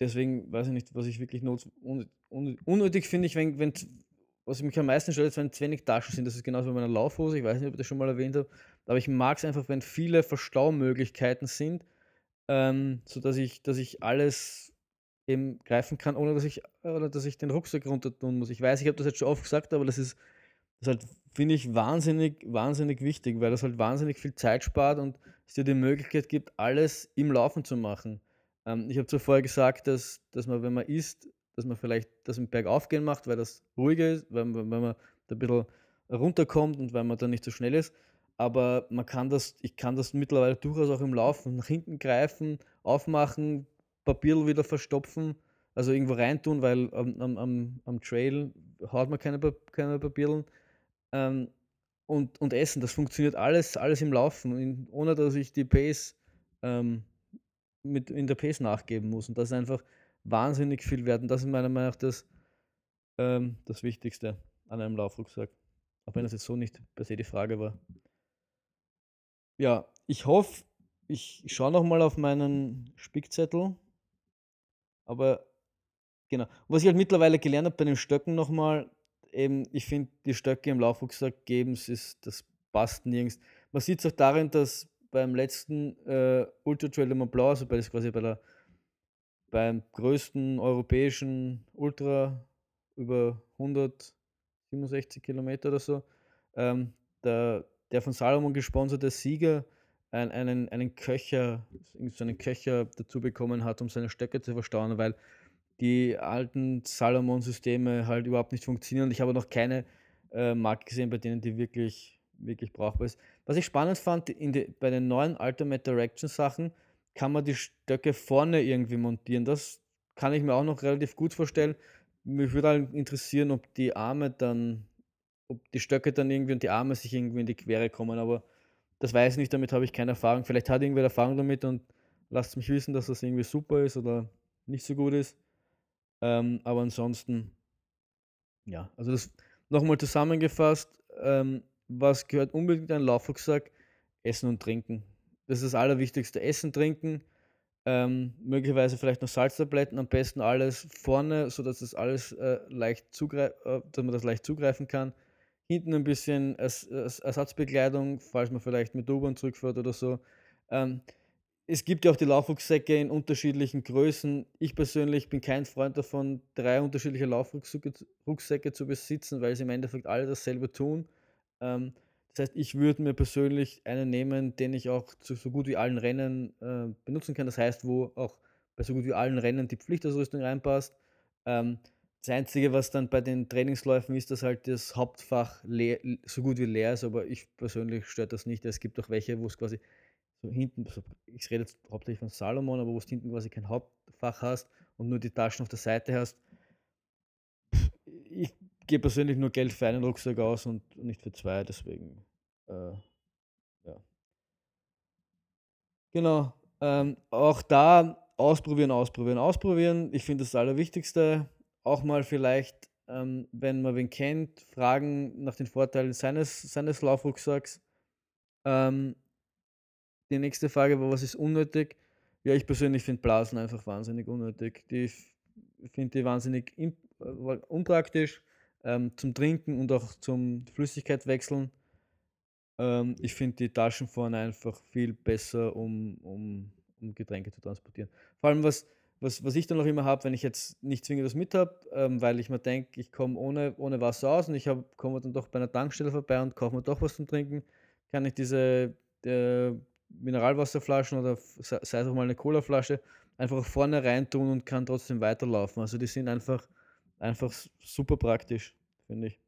Deswegen weiß ich nicht, was ich wirklich not, un, un, unnötig finde, ich, wenn, wenn was mich am meisten stört, ist, wenn zu wenig Taschen sind. Das ist genauso wie bei einer Laufhose. Ich weiß nicht, ob ich das schon mal erwähnt habe. Aber ich mag es einfach, wenn viele Verstaumöglichkeiten sind, ähm, sodass ich, dass ich alles eben greifen kann, ohne dass ich, oder dass ich den Rucksack runter tun muss. Ich weiß, ich habe das jetzt schon oft gesagt, aber das ist, das halt, finde ich, wahnsinnig, wahnsinnig wichtig, weil das halt wahnsinnig viel Zeit spart und es dir die Möglichkeit gibt, alles im Laufen zu machen. Ähm, ich habe zuvor gesagt, dass, dass man, wenn man isst, dass man vielleicht das im Bergauf gehen macht, weil das ruhiger ist, weil, weil man da ein bisschen runterkommt und weil man dann nicht so schnell ist. Aber man kann das, ich kann das mittlerweile durchaus auch im Laufen nach hinten greifen, aufmachen, Papier wieder verstopfen, also irgendwo reintun, weil am, am, am Trail haut man keine, keine Papierlen. Ähm, und, und essen, das funktioniert alles, alles im Laufen, in, ohne dass ich die Pace ähm, mit in der Pace nachgeben muss. Und das ist einfach wahnsinnig viel wert. Und das ist meiner Meinung nach das, ähm, das Wichtigste an einem Laufrucksack. Auch wenn das jetzt so nicht per se die Frage war. Ja, ich hoffe, ich schaue nochmal auf meinen Spickzettel. Aber genau. Was ich halt mittlerweile gelernt habe bei den Stöcken nochmal, eben, ich finde, die Stöcke im Laufrucksack geben, ist, das passt nirgends. Man sieht es auch darin, dass beim letzten äh, Ultra Trail de Mont Blanc, also bei, quasi bei der beim größten europäischen Ultra über 167 Kilometer oder so, ähm, der, der von Salomon gesponserte Sieger ein, einen, einen Köcher, so einen Köcher dazu bekommen hat, um seine Stöcke zu verstauen, weil die alten Salomon-Systeme halt überhaupt nicht funktionieren. Ich habe noch keine äh, Marke gesehen, bei denen die wirklich, wirklich brauchbar ist. Was ich spannend fand, die, bei den neuen Ultimate Direction Sachen, kann man die Stöcke vorne irgendwie montieren. Das kann ich mir auch noch relativ gut vorstellen. Mich würde halt interessieren, ob die Arme dann, ob die Stöcke dann irgendwie und die Arme sich irgendwie in die Quere kommen, aber das weiß ich nicht, damit habe ich keine Erfahrung. Vielleicht hat irgendwer Erfahrung damit und lasst mich wissen, dass das irgendwie super ist oder nicht so gut ist. Ähm, aber ansonsten, ja, also das nochmal zusammengefasst, ähm, was gehört unbedingt in einen Laufrucksack? Essen und Trinken. Das ist das Allerwichtigste. Essen, Trinken, ähm, möglicherweise vielleicht noch Salztabletten, am besten alles vorne, sodass das alles äh, leicht zugreif äh, dass man das leicht zugreifen kann. Hinten ein bisschen Ers Ers Ersatzbekleidung, falls man vielleicht mit U-Bahn zurückfährt oder so. Ähm, es gibt ja auch die Laufrucksäcke in unterschiedlichen Größen. Ich persönlich bin kein Freund davon, drei unterschiedliche Laufrucksäcke zu besitzen, weil sie im Endeffekt alle dasselbe tun. Ähm, das heißt, ich würde mir persönlich einen nehmen, den ich auch zu so gut wie allen Rennen äh, benutzen kann. Das heißt, wo auch bei so gut wie allen Rennen die Pflichtausrüstung reinpasst. Ähm, das Einzige, was dann bei den Trainingsläufen ist, dass halt das Hauptfach leer, so gut wie leer ist, aber ich persönlich stört das nicht. Es gibt auch welche, wo es quasi so hinten, ich rede jetzt hauptsächlich von Salomon, aber wo du hinten quasi kein Hauptfach hast und nur die Taschen auf der Seite hast. Ich gebe persönlich nur Geld für einen Rucksack aus und nicht für zwei, deswegen, äh, ja. Genau. Ähm, auch da ausprobieren, ausprobieren, ausprobieren. Ich finde das Allerwichtigste. Auch mal vielleicht, ähm, wenn man wen kennt, fragen nach den Vorteilen seines, seines Laufrucksacks. Ähm, die nächste Frage war, was ist unnötig? Ja, ich persönlich finde Blasen einfach wahnsinnig unnötig. Die finde die wahnsinnig äh, unpraktisch ähm, zum Trinken und auch zum Flüssigkeit wechseln. Ähm, ich finde die Taschen vorne einfach viel besser, um, um, um Getränke zu transportieren. Vor allem, was, was, was ich dann noch immer habe, wenn ich jetzt nicht zwingend das mit habe, ähm, weil ich mir denke, ich komme ohne, ohne Wasser aus und ich komme dann doch bei einer Tankstelle vorbei und kaufe mir doch was zum Trinken, kann ich diese äh, Mineralwasserflaschen oder sei es auch mal eine Colaflasche einfach vorne rein tun und kann trotzdem weiterlaufen. Also die sind einfach, einfach super praktisch, finde ich.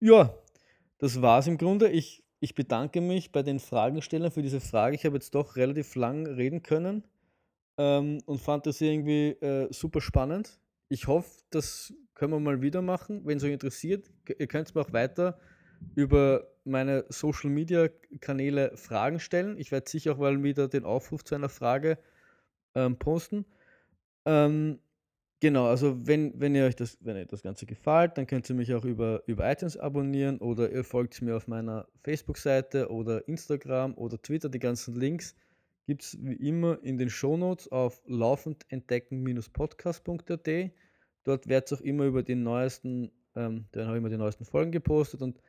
Ja, das war es im Grunde. Ich, ich bedanke mich bei den Fragenstellern für diese Frage. Ich habe jetzt doch relativ lang reden können ähm, und fand das irgendwie äh, super spannend. Ich hoffe, das können wir mal wieder machen. Wenn es euch interessiert, ihr könnt mir auch weiter über meine Social Media Kanäle Fragen stellen. Ich werde sicher auch mal wieder den Aufruf zu einer Frage ähm, posten. Ähm, genau, also wenn, wenn ihr euch das, wenn euch das Ganze gefällt, dann könnt ihr mich auch über, über iTunes abonnieren oder ihr folgt mir auf meiner Facebook-Seite oder Instagram oder Twitter. Die ganzen Links gibt es wie immer in den Shownotes auf laufendentdecken-podcast.at. Dort wird es auch immer über die neuesten, ähm, dann habe ich immer die neuesten Folgen gepostet und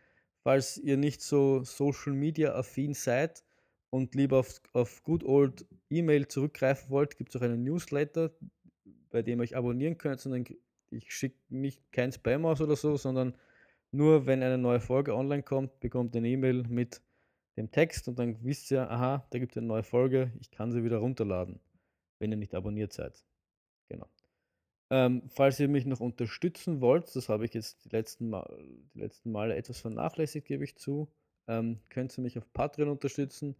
falls ihr nicht so Social Media affin seid und lieber auf, auf Good Old E-Mail zurückgreifen wollt, gibt es auch einen Newsletter, bei dem ihr euch abonnieren könnt, sondern ich schicke nicht kein Spam aus oder so, sondern nur wenn eine neue Folge online kommt, bekommt ihr eine E-Mail mit dem Text und dann wisst ihr, aha, da gibt es eine neue Folge, ich kann sie wieder runterladen, wenn ihr nicht abonniert seid. Genau. Ähm, falls ihr mich noch unterstützen wollt, das habe ich jetzt die letzten, Mal, die letzten Male etwas vernachlässigt, gebe ich zu, ähm, könnt ihr mich auf Patreon unterstützen.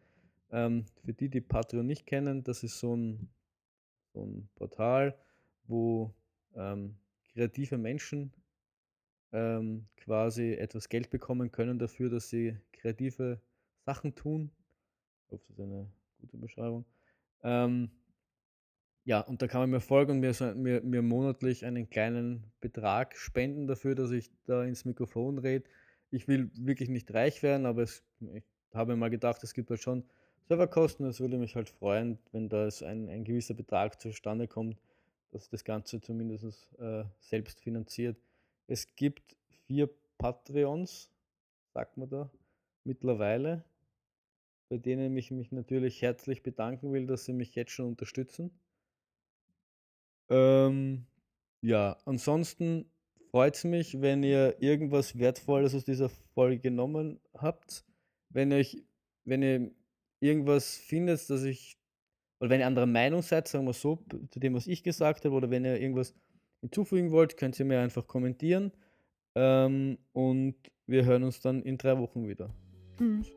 Ähm, für die, die Patreon nicht kennen, das ist so ein, so ein Portal, wo ähm, kreative Menschen ähm, quasi etwas Geld bekommen können dafür, dass sie kreative Sachen tun. Hoffe, das ist eine gute Beschreibung. Ähm, ja, und da kann man mir folgen und mir, mir, mir monatlich einen kleinen Betrag spenden dafür, dass ich da ins Mikrofon rede. Ich will wirklich nicht reich werden, aber es, ich habe mal gedacht, es gibt halt schon Serverkosten. Es würde mich halt freuen, wenn da ein, ein gewisser Betrag zustande kommt, dass das Ganze zumindest äh, selbst finanziert. Es gibt vier Patreons, sagt man da, mittlerweile, bei denen ich mich natürlich herzlich bedanken will, dass sie mich jetzt schon unterstützen. Ähm, ja, ansonsten freut es mich, wenn ihr irgendwas Wertvolles aus dieser Folge genommen habt. Wenn euch, wenn ihr irgendwas findet, dass ich, oder wenn ihr anderer Meinung seid, sagen wir so, zu dem, was ich gesagt habe, oder wenn ihr irgendwas hinzufügen wollt, könnt ihr mir einfach kommentieren. Ähm, und wir hören uns dann in drei Wochen wieder. Tschüss.